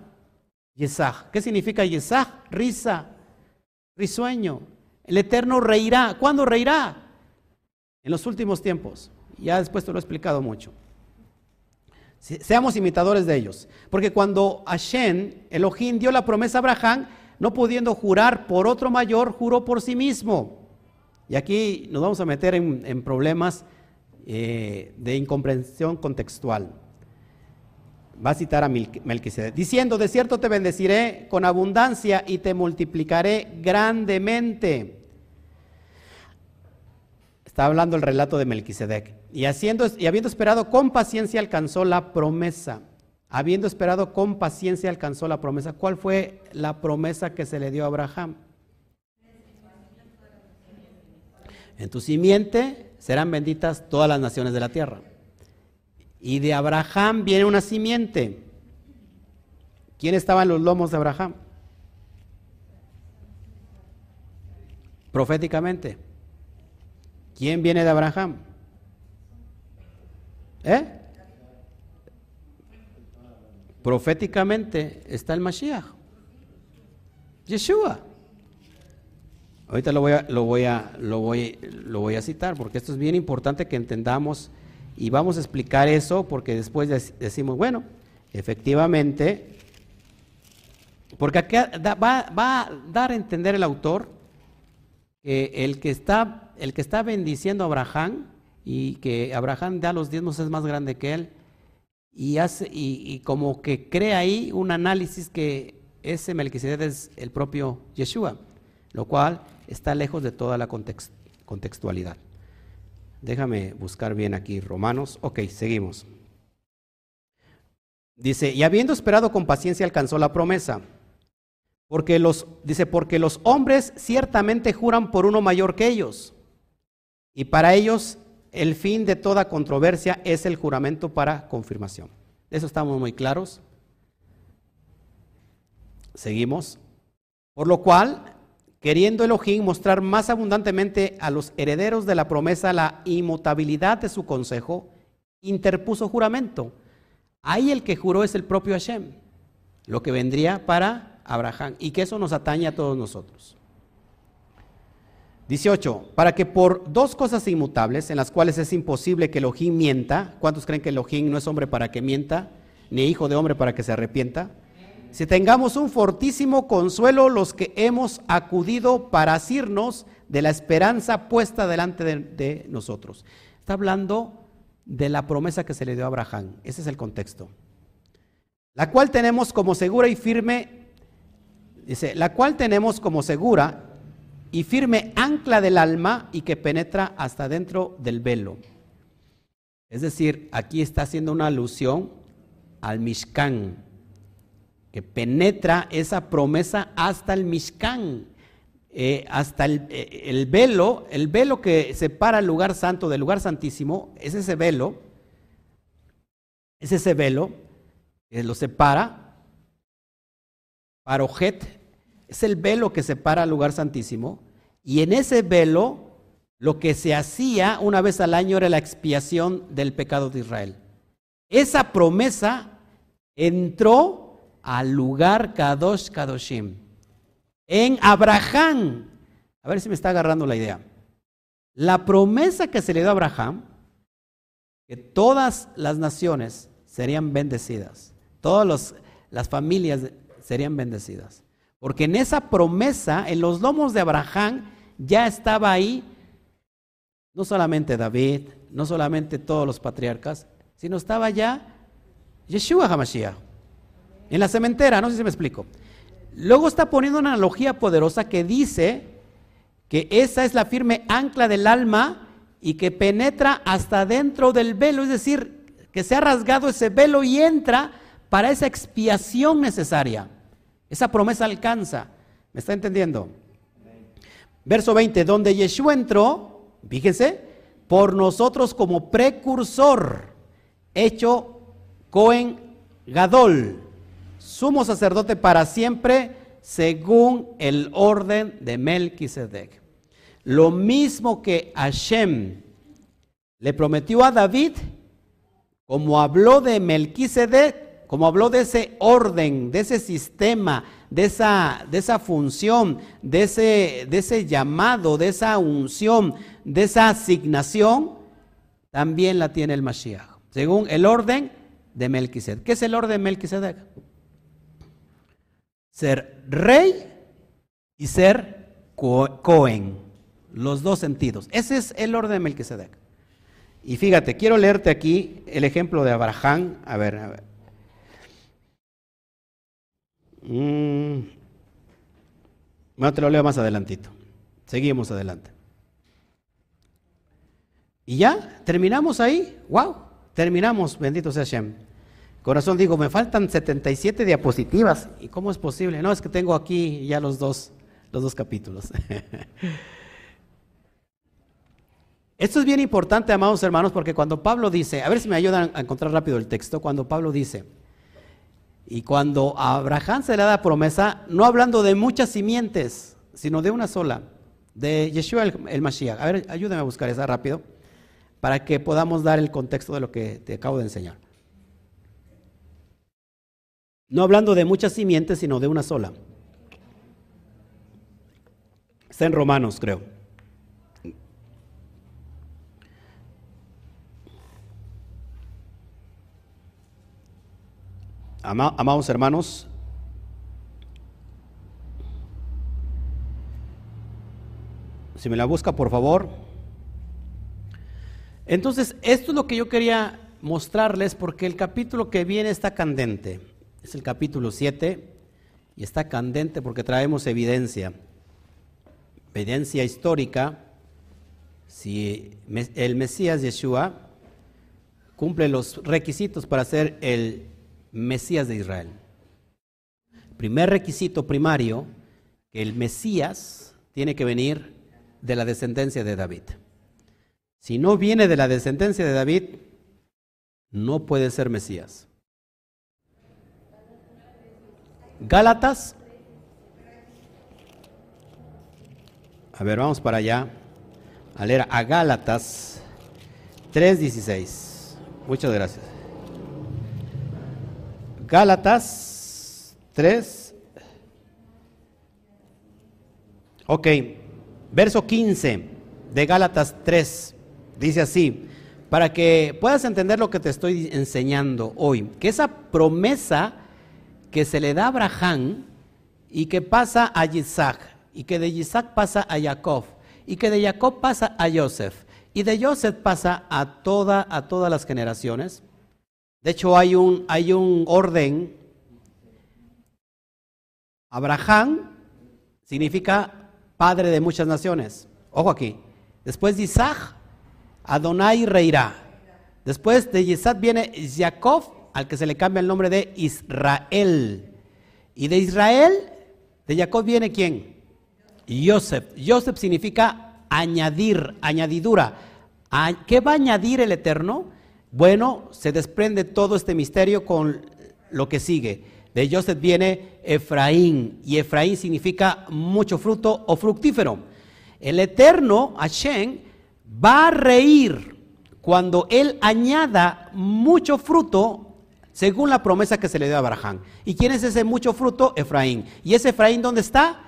Speaker 1: Yesaj. ¿Qué significa Yesaj? Risa, risueño. El Eterno reirá. ¿Cuándo reirá? En los últimos tiempos. Ya después te lo he explicado mucho. Seamos imitadores de ellos. Porque cuando Hashem, Elohim, dio la promesa a Abraham, no pudiendo jurar por otro mayor, juró por sí mismo. Y aquí nos vamos a meter en, problemas eh, de incomprensión contextual va a citar a Melquisedec, diciendo, de cierto te bendeciré con abundancia y te multiplicaré grandemente. Está hablando el relato de Melquisedec. Y, haciendo, y habiendo esperado con paciencia alcanzó la promesa. Habiendo esperado con paciencia alcanzó la promesa. ¿Cuál fue la promesa que se le dio a Abraham? En tu simiente serán benditas todas las naciones de la tierra. Y de Abraham viene una simiente. ¿Quién estaba en los lomos de Abraham? Proféticamente. ¿Quién viene de Abraham? ¿Eh? Proféticamente está el Mashiach. Yeshua. Ahorita lo voy a, lo voy a, lo voy, lo voy a citar porque esto es bien importante que entendamos y vamos a explicar eso porque después decimos, bueno, efectivamente, porque aquí va, a dar a entender el autor que el que está, el que está bendiciendo a Abraham y que Abraham da los diezmos es más grande que él, y, hace, y, como que crea ahí un análisis que ese Melquisedec es el propio Yeshua, lo cual está lejos de toda la contextualidad. Déjame buscar bien aquí Romanos. Ok, seguimos. Dice, y habiendo esperado con paciencia alcanzó la promesa. Porque los, dice, porque los hombres ciertamente juran por uno mayor que ellos. Y para ellos el fin de toda controversia es el juramento para confirmación. De eso estamos muy claros. Seguimos. Por lo cual, queriendo Elohim mostrar más abundantemente a los herederos de la promesa la inmutabilidad de su consejo, interpuso juramento. Ahí el que juró es el propio Hashem, lo que vendría para Abraham, y que eso nos atañe a todos nosotros. 18. Para que por dos cosas inmutables, en las cuales es imposible que Elohim mienta, ¿cuántos creen que Elohim no es hombre para que mienta, ni hijo de hombre para que se arrepienta? Si tengamos un fortísimo consuelo los que hemos acudido para asirnos de la esperanza puesta delante de, de nosotros. Está hablando de la promesa que se le dio a Abraham. Ese es el contexto. La cual tenemos como segura y firme, dice, la cual tenemos como segura y firme ancla del alma y que penetra hasta dentro del velo. Es decir, aquí está haciendo una alusión al Mishkan, que penetra esa promesa hasta el Mishkan, eh, hasta eh, el, velo, el velo que separa el lugar santo del lugar santísimo, es ese velo, es ese velo que lo separa, Parojet es el velo que separa el lugar santísimo. Y en ese velo, lo que se hacía una vez al año era la expiación del pecado de Israel. Esa promesa entró al lugar Kadosh Kadoshim. En Abraham. A ver si me está agarrando la idea. La promesa que se le dio a Abraham, que todas las naciones serían bendecidas, todas las familias serían bendecidas. Porque en esa promesa, en los lomos de Abraham, ya estaba ahí no solamente David, no solamente todos los patriarcas, sino estaba ya Yeshua HaMashiach. En la cementera, no sé si me explico. Luego está poniendo una analogía poderosa que dice que esa es la firme ancla del alma y que penetra hasta dentro del velo, es decir, que se ha rasgado ese velo y entra para esa expiación necesaria. Esa promesa alcanza. ¿Me está entendiendo? Verso 20, donde Yeshua entró, fíjense, por nosotros como precursor, hecho Cohen Gadol, sumo sacerdote para siempre, según el orden de Melquisedec. Lo mismo que Hashem le prometió a David, como habló de Melquisedec, como habló de ese orden, de ese sistema, de esa, de esa función, de ese, de ese llamado, de esa unción, de esa asignación, también la tiene el Mashiach, según el orden de Melquisedec. ¿Qué es el orden de Melquisedec? Ser rey y ser Cohen, los dos sentidos. Ese es el orden de Melquisedec. Y fíjate, quiero leerte aquí el ejemplo de Abraham. A ver, a ver. Mm. Bueno, te lo leo más adelantito. Seguimos adelante. Y ya, terminamos ahí. ¡Wow! Terminamos, bendito sea Hashem. Corazón, digo, me faltan 77 diapositivas. ¿Y cómo es posible? No, es que tengo aquí ya los dos, los dos capítulos. Esto es bien importante, amados hermanos, porque cuando Pablo dice, a ver si me ayudan a encontrar rápido el texto, cuando Pablo dice, y cuando a Abraham se le da promesa, no hablando de muchas simientes, sino de una sola, de Yeshua el, Mashiach. A ver, ayúdame a buscar esa rápido, para que podamos dar el contexto de lo que te acabo de enseñar. No hablando de muchas simientes, sino de una sola. Está en Romanos, creo. amados hermanos, si me la busca por favor. Entonces, esto es lo que yo quería mostrarles porque el capítulo que viene está candente. Es el capítulo 7 y está candente porque traemos evidencia, evidencia histórica. Si el Mesías Yeshua cumple los requisitos para ser el Mesías de Israel. Primer requisito primario, que el Mesías tiene que venir de la descendencia de David. Si no viene de la descendencia de David, no puede ser Mesías. Gálatas. A ver, vamos para allá. A leer a Gálatas 3.16. Muchas gracias. Gálatas 3. Ok. verso 15 de Gálatas 3. Dice así, para que puedas entender lo que te estoy enseñando hoy, que esa promesa que se le da a Abraham y que pasa a Isaac, y que de Isaac pasa a Jacob, y que de Jacob pasa a Joseph, y de Joseph pasa a, toda, a todas las generaciones. De hecho, hay un, hay un orden. Abraham significa padre de muchas naciones. Ojo aquí. Después de Isaac, Adonai reirá. Después de Isaac viene Jacob, al que se le cambia el nombre de Israel. Y de Israel, de Jacob viene quién? Joseph. Joseph significa añadir, añadidura. ¿Qué va a añadir el Eterno? Bueno, se desprende todo este misterio con lo que sigue. De Joseph viene Efraín, y Efraín significa mucho fruto o fructífero. El Eterno, Hashem, va a reír cuando Él añada mucho fruto según la promesa que se le dio a Abraham. ¿Y quién es ese mucho fruto? Efraín. ¿Y ese Efraín dónde está?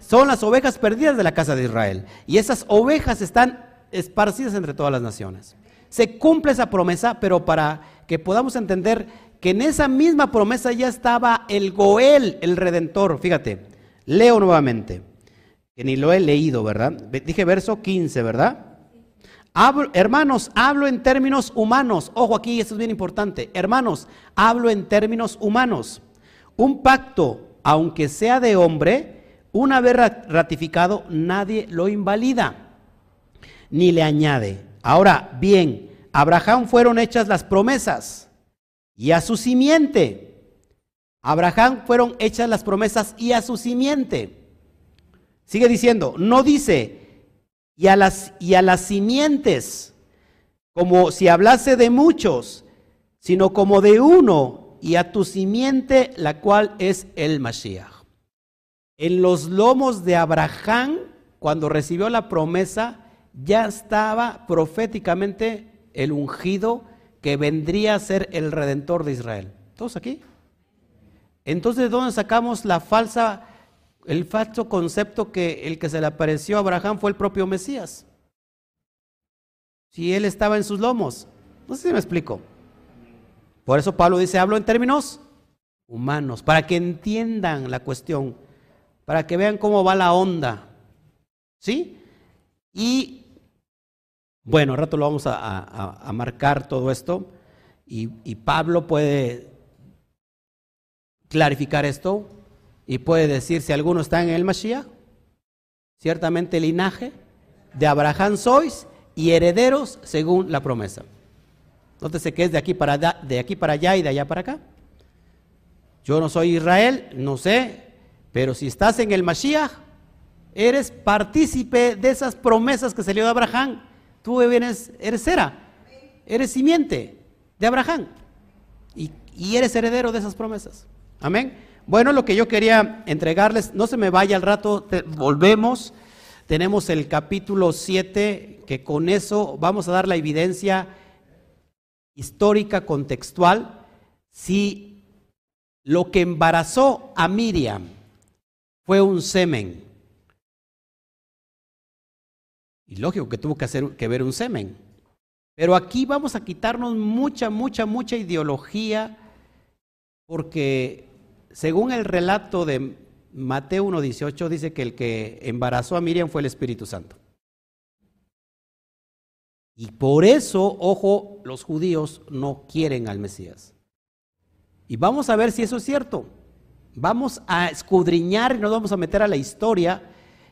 Speaker 1: Son las ovejas perdidas de la casa de Israel. Y esas ovejas están esparcidas entre todas las naciones. Se cumple esa promesa, pero para que podamos entender que en esa misma promesa ya estaba el Goel, el Redentor. Fíjate, leo nuevamente, que ni lo he leído, ¿verdad? Dije verso 15, ¿verdad? Hermanos, hablo en términos humanos. Ojo aquí, esto es bien importante. Hermanos, hablo en términos humanos. Un pacto, aunque sea de hombre, una vez ratificado, nadie lo invalida ni le añade. Ahora bien, a Abraham fueron hechas las promesas y a su simiente. Abraham fueron hechas las promesas y a su simiente. Sigue diciendo, no dice y a las, y a las simientes, como si hablase de muchos, sino como de uno y a tu simiente, la cual es el Mashiach. En los lomos de Abraham, cuando recibió la promesa, ya estaba proféticamente el ungido que vendría a ser el redentor de Israel. ¿Todos aquí? Entonces, ¿de dónde sacamos la falsa, el falso concepto que el que se le apareció a Abraham fue el propio Mesías? Si él estaba en sus lomos. No sé si me explico. Por eso Pablo dice, hablo en términos humanos, para que entiendan la cuestión, para que vean cómo va la onda. ¿Sí? Y bueno, al rato lo vamos a, marcar todo esto y, Pablo puede clarificar esto y puede decir si alguno está en el Mashiach, ciertamente linaje de Abraham sois y herederos según la promesa. Nótese que es de aquí para de aquí para allá y de allá para acá. Yo no soy Israel, no sé, pero si estás en el Mashiach, eres partícipe de esas promesas que dio a Abraham. Tú eres, eres cera, eres simiente de Abraham y, eres heredero de esas promesas. Amén. Bueno, lo que yo quería entregarles, no se me vaya al rato, volvemos. Tenemos el capítulo 7, que con eso vamos a dar la evidencia histórica, contextual, si lo que embarazó a Miriam fue un semen y lógico que tuvo que, hacer, que ver un semen. Pero aquí vamos a quitarnos mucha, mucha, mucha ideología, porque según el relato de Mateo 1.18 dice que el que embarazó a Miriam fue el Espíritu Santo. Y por eso, ojo, los judíos no quieren al Mesías. Y vamos a ver si eso es cierto. Vamos a escudriñar y nos vamos a meter a la historia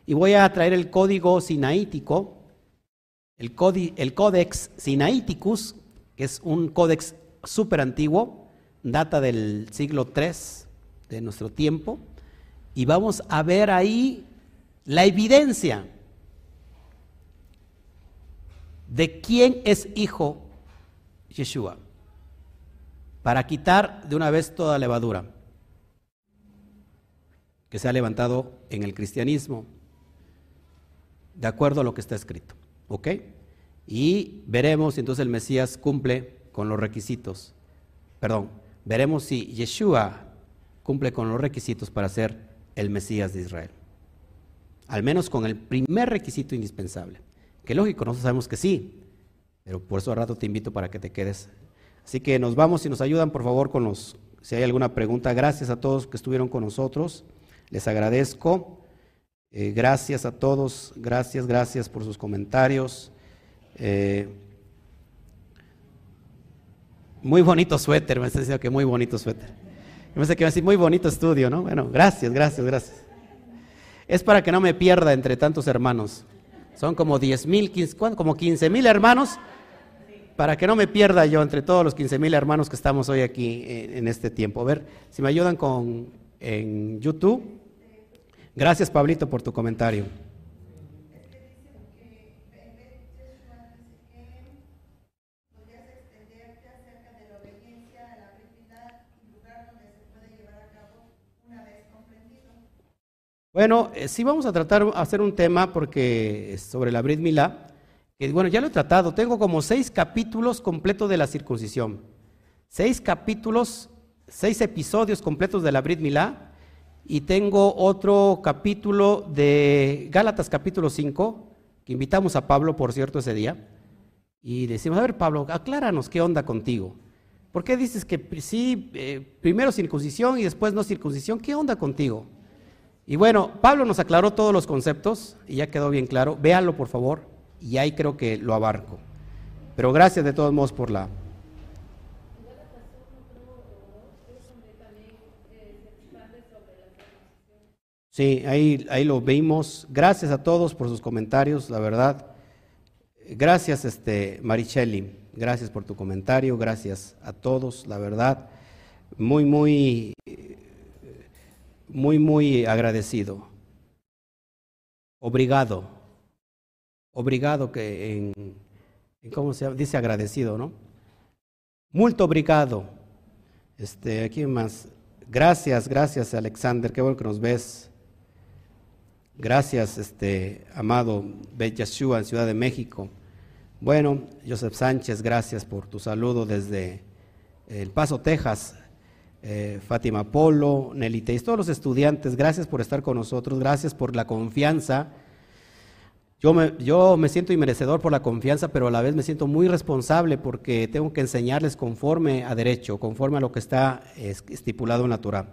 Speaker 1: y voy a traer el código sinaítico, el, el Codex Sinaiticus, que es un códex súper antiguo, data del siglo III de nuestro tiempo, y vamos a ver ahí la evidencia de quién es hijo Yeshua, para quitar de una vez toda levadura que se ha levantado en el cristianismo de acuerdo a lo que está escrito. ¿Ok? Y veremos si entonces el Mesías cumple con los requisitos. Perdón, veremos si Yeshua cumple con los requisitos para ser el Mesías de Israel. al menos con el primer requisito indispensable. Que lógico, nosotros sabemos que sí, pero por eso al rato te invito para que te quedes. Así que nos vamos y nos ayudan, por favor, con los, si hay alguna pregunta. Gracias a todos que estuvieron con nosotros, les agradezco. Eh, gracias a todos, gracias, gracias por sus comentarios. Eh, muy bonito suéter, me está que muy bonito suéter. Pensé que iba a muy bonito estudio, ¿no? Bueno, gracias, gracias, gracias. Es para que no me pierda entre tantos hermanos. Son como 10 mil, como 15 mil hermanos, para que no me pierda yo entre todos los 15 mil hermanos que estamos hoy aquí en, este tiempo. A ver, si me ayudan con en YouTube. Gracias, Pablito, por tu comentario. Bueno, eh, sí vamos a tratar hacer un tema porque sobre la Brit Milá, que bueno, ya lo he tratado, tengo como seis capítulos completos de la circuncisión, seis capítulos, seis episodios completos de la Brit Milá, y tengo otro capítulo de Gálatas capítulo 5, que invitamos a Pablo, por cierto, ese día, y decimos, a ver Pablo, acláranos qué onda contigo. ¿Por qué dices que sí, eh, primero circuncisión y después no circuncisión? ¿Qué onda contigo? Y bueno, Pablo nos aclaró todos los conceptos y ya quedó bien claro. Véanlo, por favor, y ahí creo que lo abarco. Pero gracias de todos modos por la... Sí, ahí, ahí lo vimos. Gracias a todos por sus comentarios, la verdad. Gracias, este, Marichelli. Gracias por tu comentario. Gracias a todos, la verdad. Muy, muy muy, muy agradecido. Obrigado. Obrigado que en, ¿cómo se llama? Dice agradecido, ¿no? Muito obrigado. Este, aquí más. Gracias, gracias Alexander, qué bueno que nos ves. Gracias, este, amado Yeshua en Ciudad de México. Bueno, Joseph Sánchez, gracias por tu saludo desde El Paso, Texas. Eh, Fátima Polo, Nelly Teis, todos los estudiantes, gracias por estar con nosotros, gracias por la confianza. Yo me, yo me siento inmerecedor por la confianza, pero a la vez me siento muy responsable porque tengo que enseñarles conforme a derecho, conforme a lo que está estipulado en la Torah.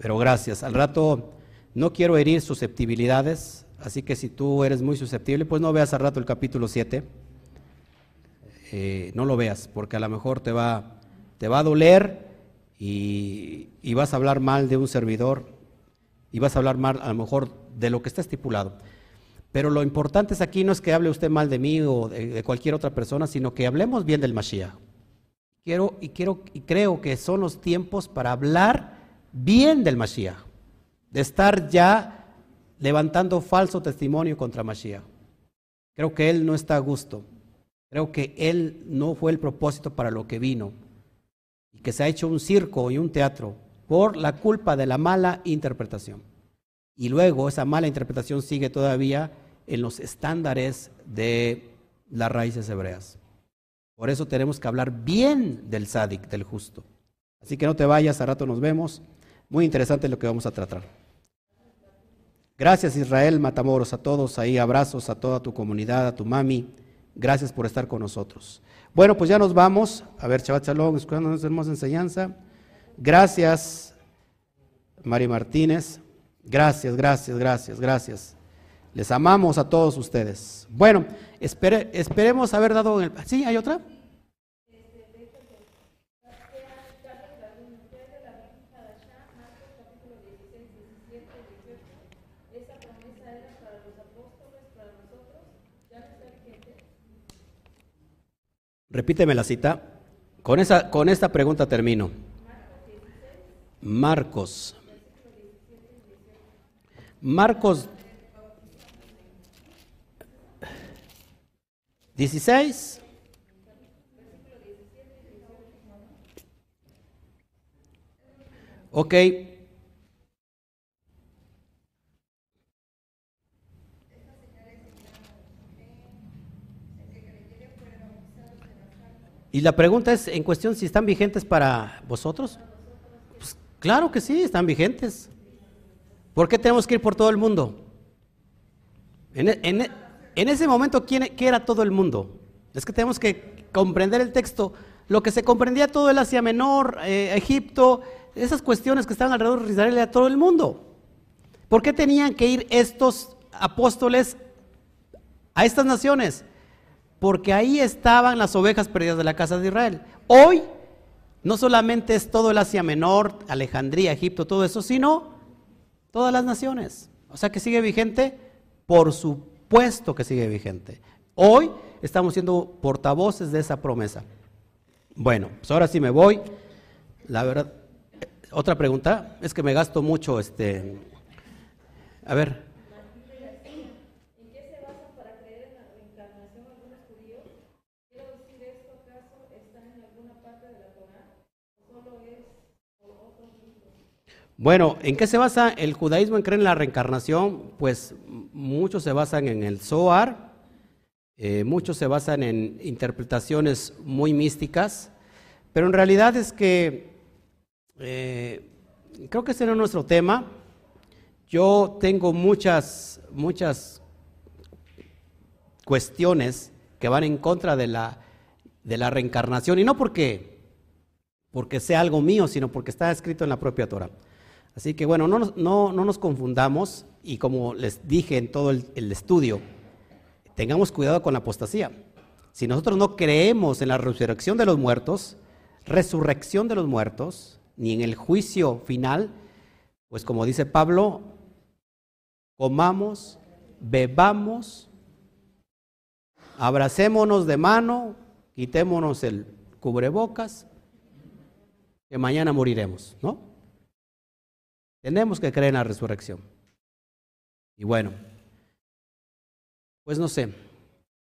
Speaker 1: Pero gracias. Al rato no quiero herir susceptibilidades, así que si tú eres muy susceptible, pues no veas al rato el capítulo 7. Eh, no lo veas, porque a lo mejor te va, te va a doler y, vas a hablar mal de un servidor y vas a hablar mal a lo mejor de lo que está estipulado. Pero lo importante es aquí no es que hable usted mal de mí o de, cualquier otra persona, sino que hablemos bien del Mashiach. Quiero y quiero y creo que son los tiempos para hablar bien del Mashiach, de estar ya levantando falso testimonio contra Mashiach. Creo que él no está a gusto. Creo que él no fue el propósito para lo que vino que se ha hecho un circo y un teatro por la culpa de la mala interpretación. Y luego esa mala interpretación sigue todavía en los estándares de las raíces hebreas. Por eso tenemos que hablar bien del sádic, del justo. Así que no te vayas, a rato nos vemos. Muy interesante lo que vamos a tratar. Gracias Israel Matamoros, a todos ahí, abrazos a toda tu comunidad, a tu mami. Gracias por estar con nosotros. Bueno, pues ya nos vamos. A ver, Chabat Shalom, escuchando nuestra hermosa enseñanza. Gracias, Mari Martínez. Gracias, gracias, gracias, gracias. Les amamos a todos ustedes. Bueno, esperemos haber dado... El, ¿Sí? ¿Hay otra? Repíteme la cita. Con, esa, con esta pregunta termino. Marcos. Marcos 16. Ok. Y la pregunta es en cuestión si están vigentes para vosotros. Pues claro que sí, están vigentes. ¿Por qué tenemos que ir por todo el mundo? En, en, en ese momento, ¿quién, ¿qué era todo el mundo? Es que tenemos que comprender el texto. Lo que se comprendía todo el Asia Menor, eh, Egipto, esas cuestiones que estaban alrededor de Israel era todo el mundo. ¿Por qué tenían que ir estos apóstoles a estas naciones? Porque ahí estaban las ovejas perdidas de la casa de Israel. Hoy no solamente es todo el Asia Menor, Alejandría, Egipto, todo eso, sino todas las naciones. O sea que sigue vigente por su puesto que sigue vigente. Hoy estamos siendo portavoces de esa promesa. Bueno, pues ahora sí me voy. La verdad, otra pregunta, es que me gasto mucho, este, a ver. ¿En qué se basa para creer en la reencarnación algunos judíos? Quiero decir esto, ¿acaso está en alguna parte de la Torah? ¿O solo es por otros libros? Bueno, ¿en qué se basa el judaísmo en creer en la reencarnación? Pues muchos se basan en el Zohar, eh, muchos se basan en interpretaciones muy místicas, pero en realidad es que eh, creo que ese es nuestro tema. Yo tengo muchas, muchas cuestiones que van en contra de la, de la reencarnación, y no porque, porque sea algo mío, sino porque está escrito en la propia Torah. Así que bueno, no, no, no nos confundamos y como les dije en todo el, estudio, tengamos cuidado con la apostasía. Si nosotros no creemos en la resurrección de los muertos, resurrección de los muertos, ni en el juicio final, pues como dice Pablo, comamos, bebamos, abracémonos de mano, quitémonos el cubrebocas, que mañana moriremos, ¿no? Tenemos que creer en la resurrección. Y bueno, pues no sé,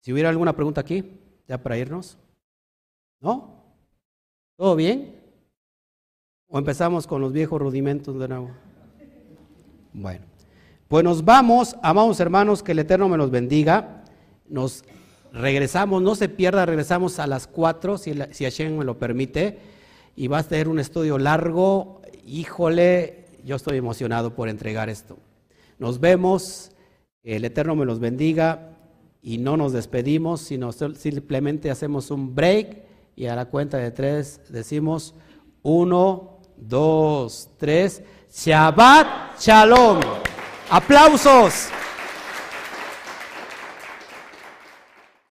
Speaker 1: si hubiera alguna pregunta aquí, ya para irnos. ¿No? ¿Todo bien? ¿O empezamos con los viejos rudimentos de nuevo? Bueno, pues nos vamos, amados hermanos, que el Eterno me los bendiga. Nos regresamos, no se pierda, regresamos a las cuatro, si, si Hashem me lo permite, y va a ser un estudio largo, híjole, yo estoy emocionado por entregar esto. Nos vemos, el Eterno me los bendiga y no nos despedimos, sino simplemente hacemos un break y a la cuenta de tres decimos uno, dos, tres, Shabbat Shalom. Aplausos.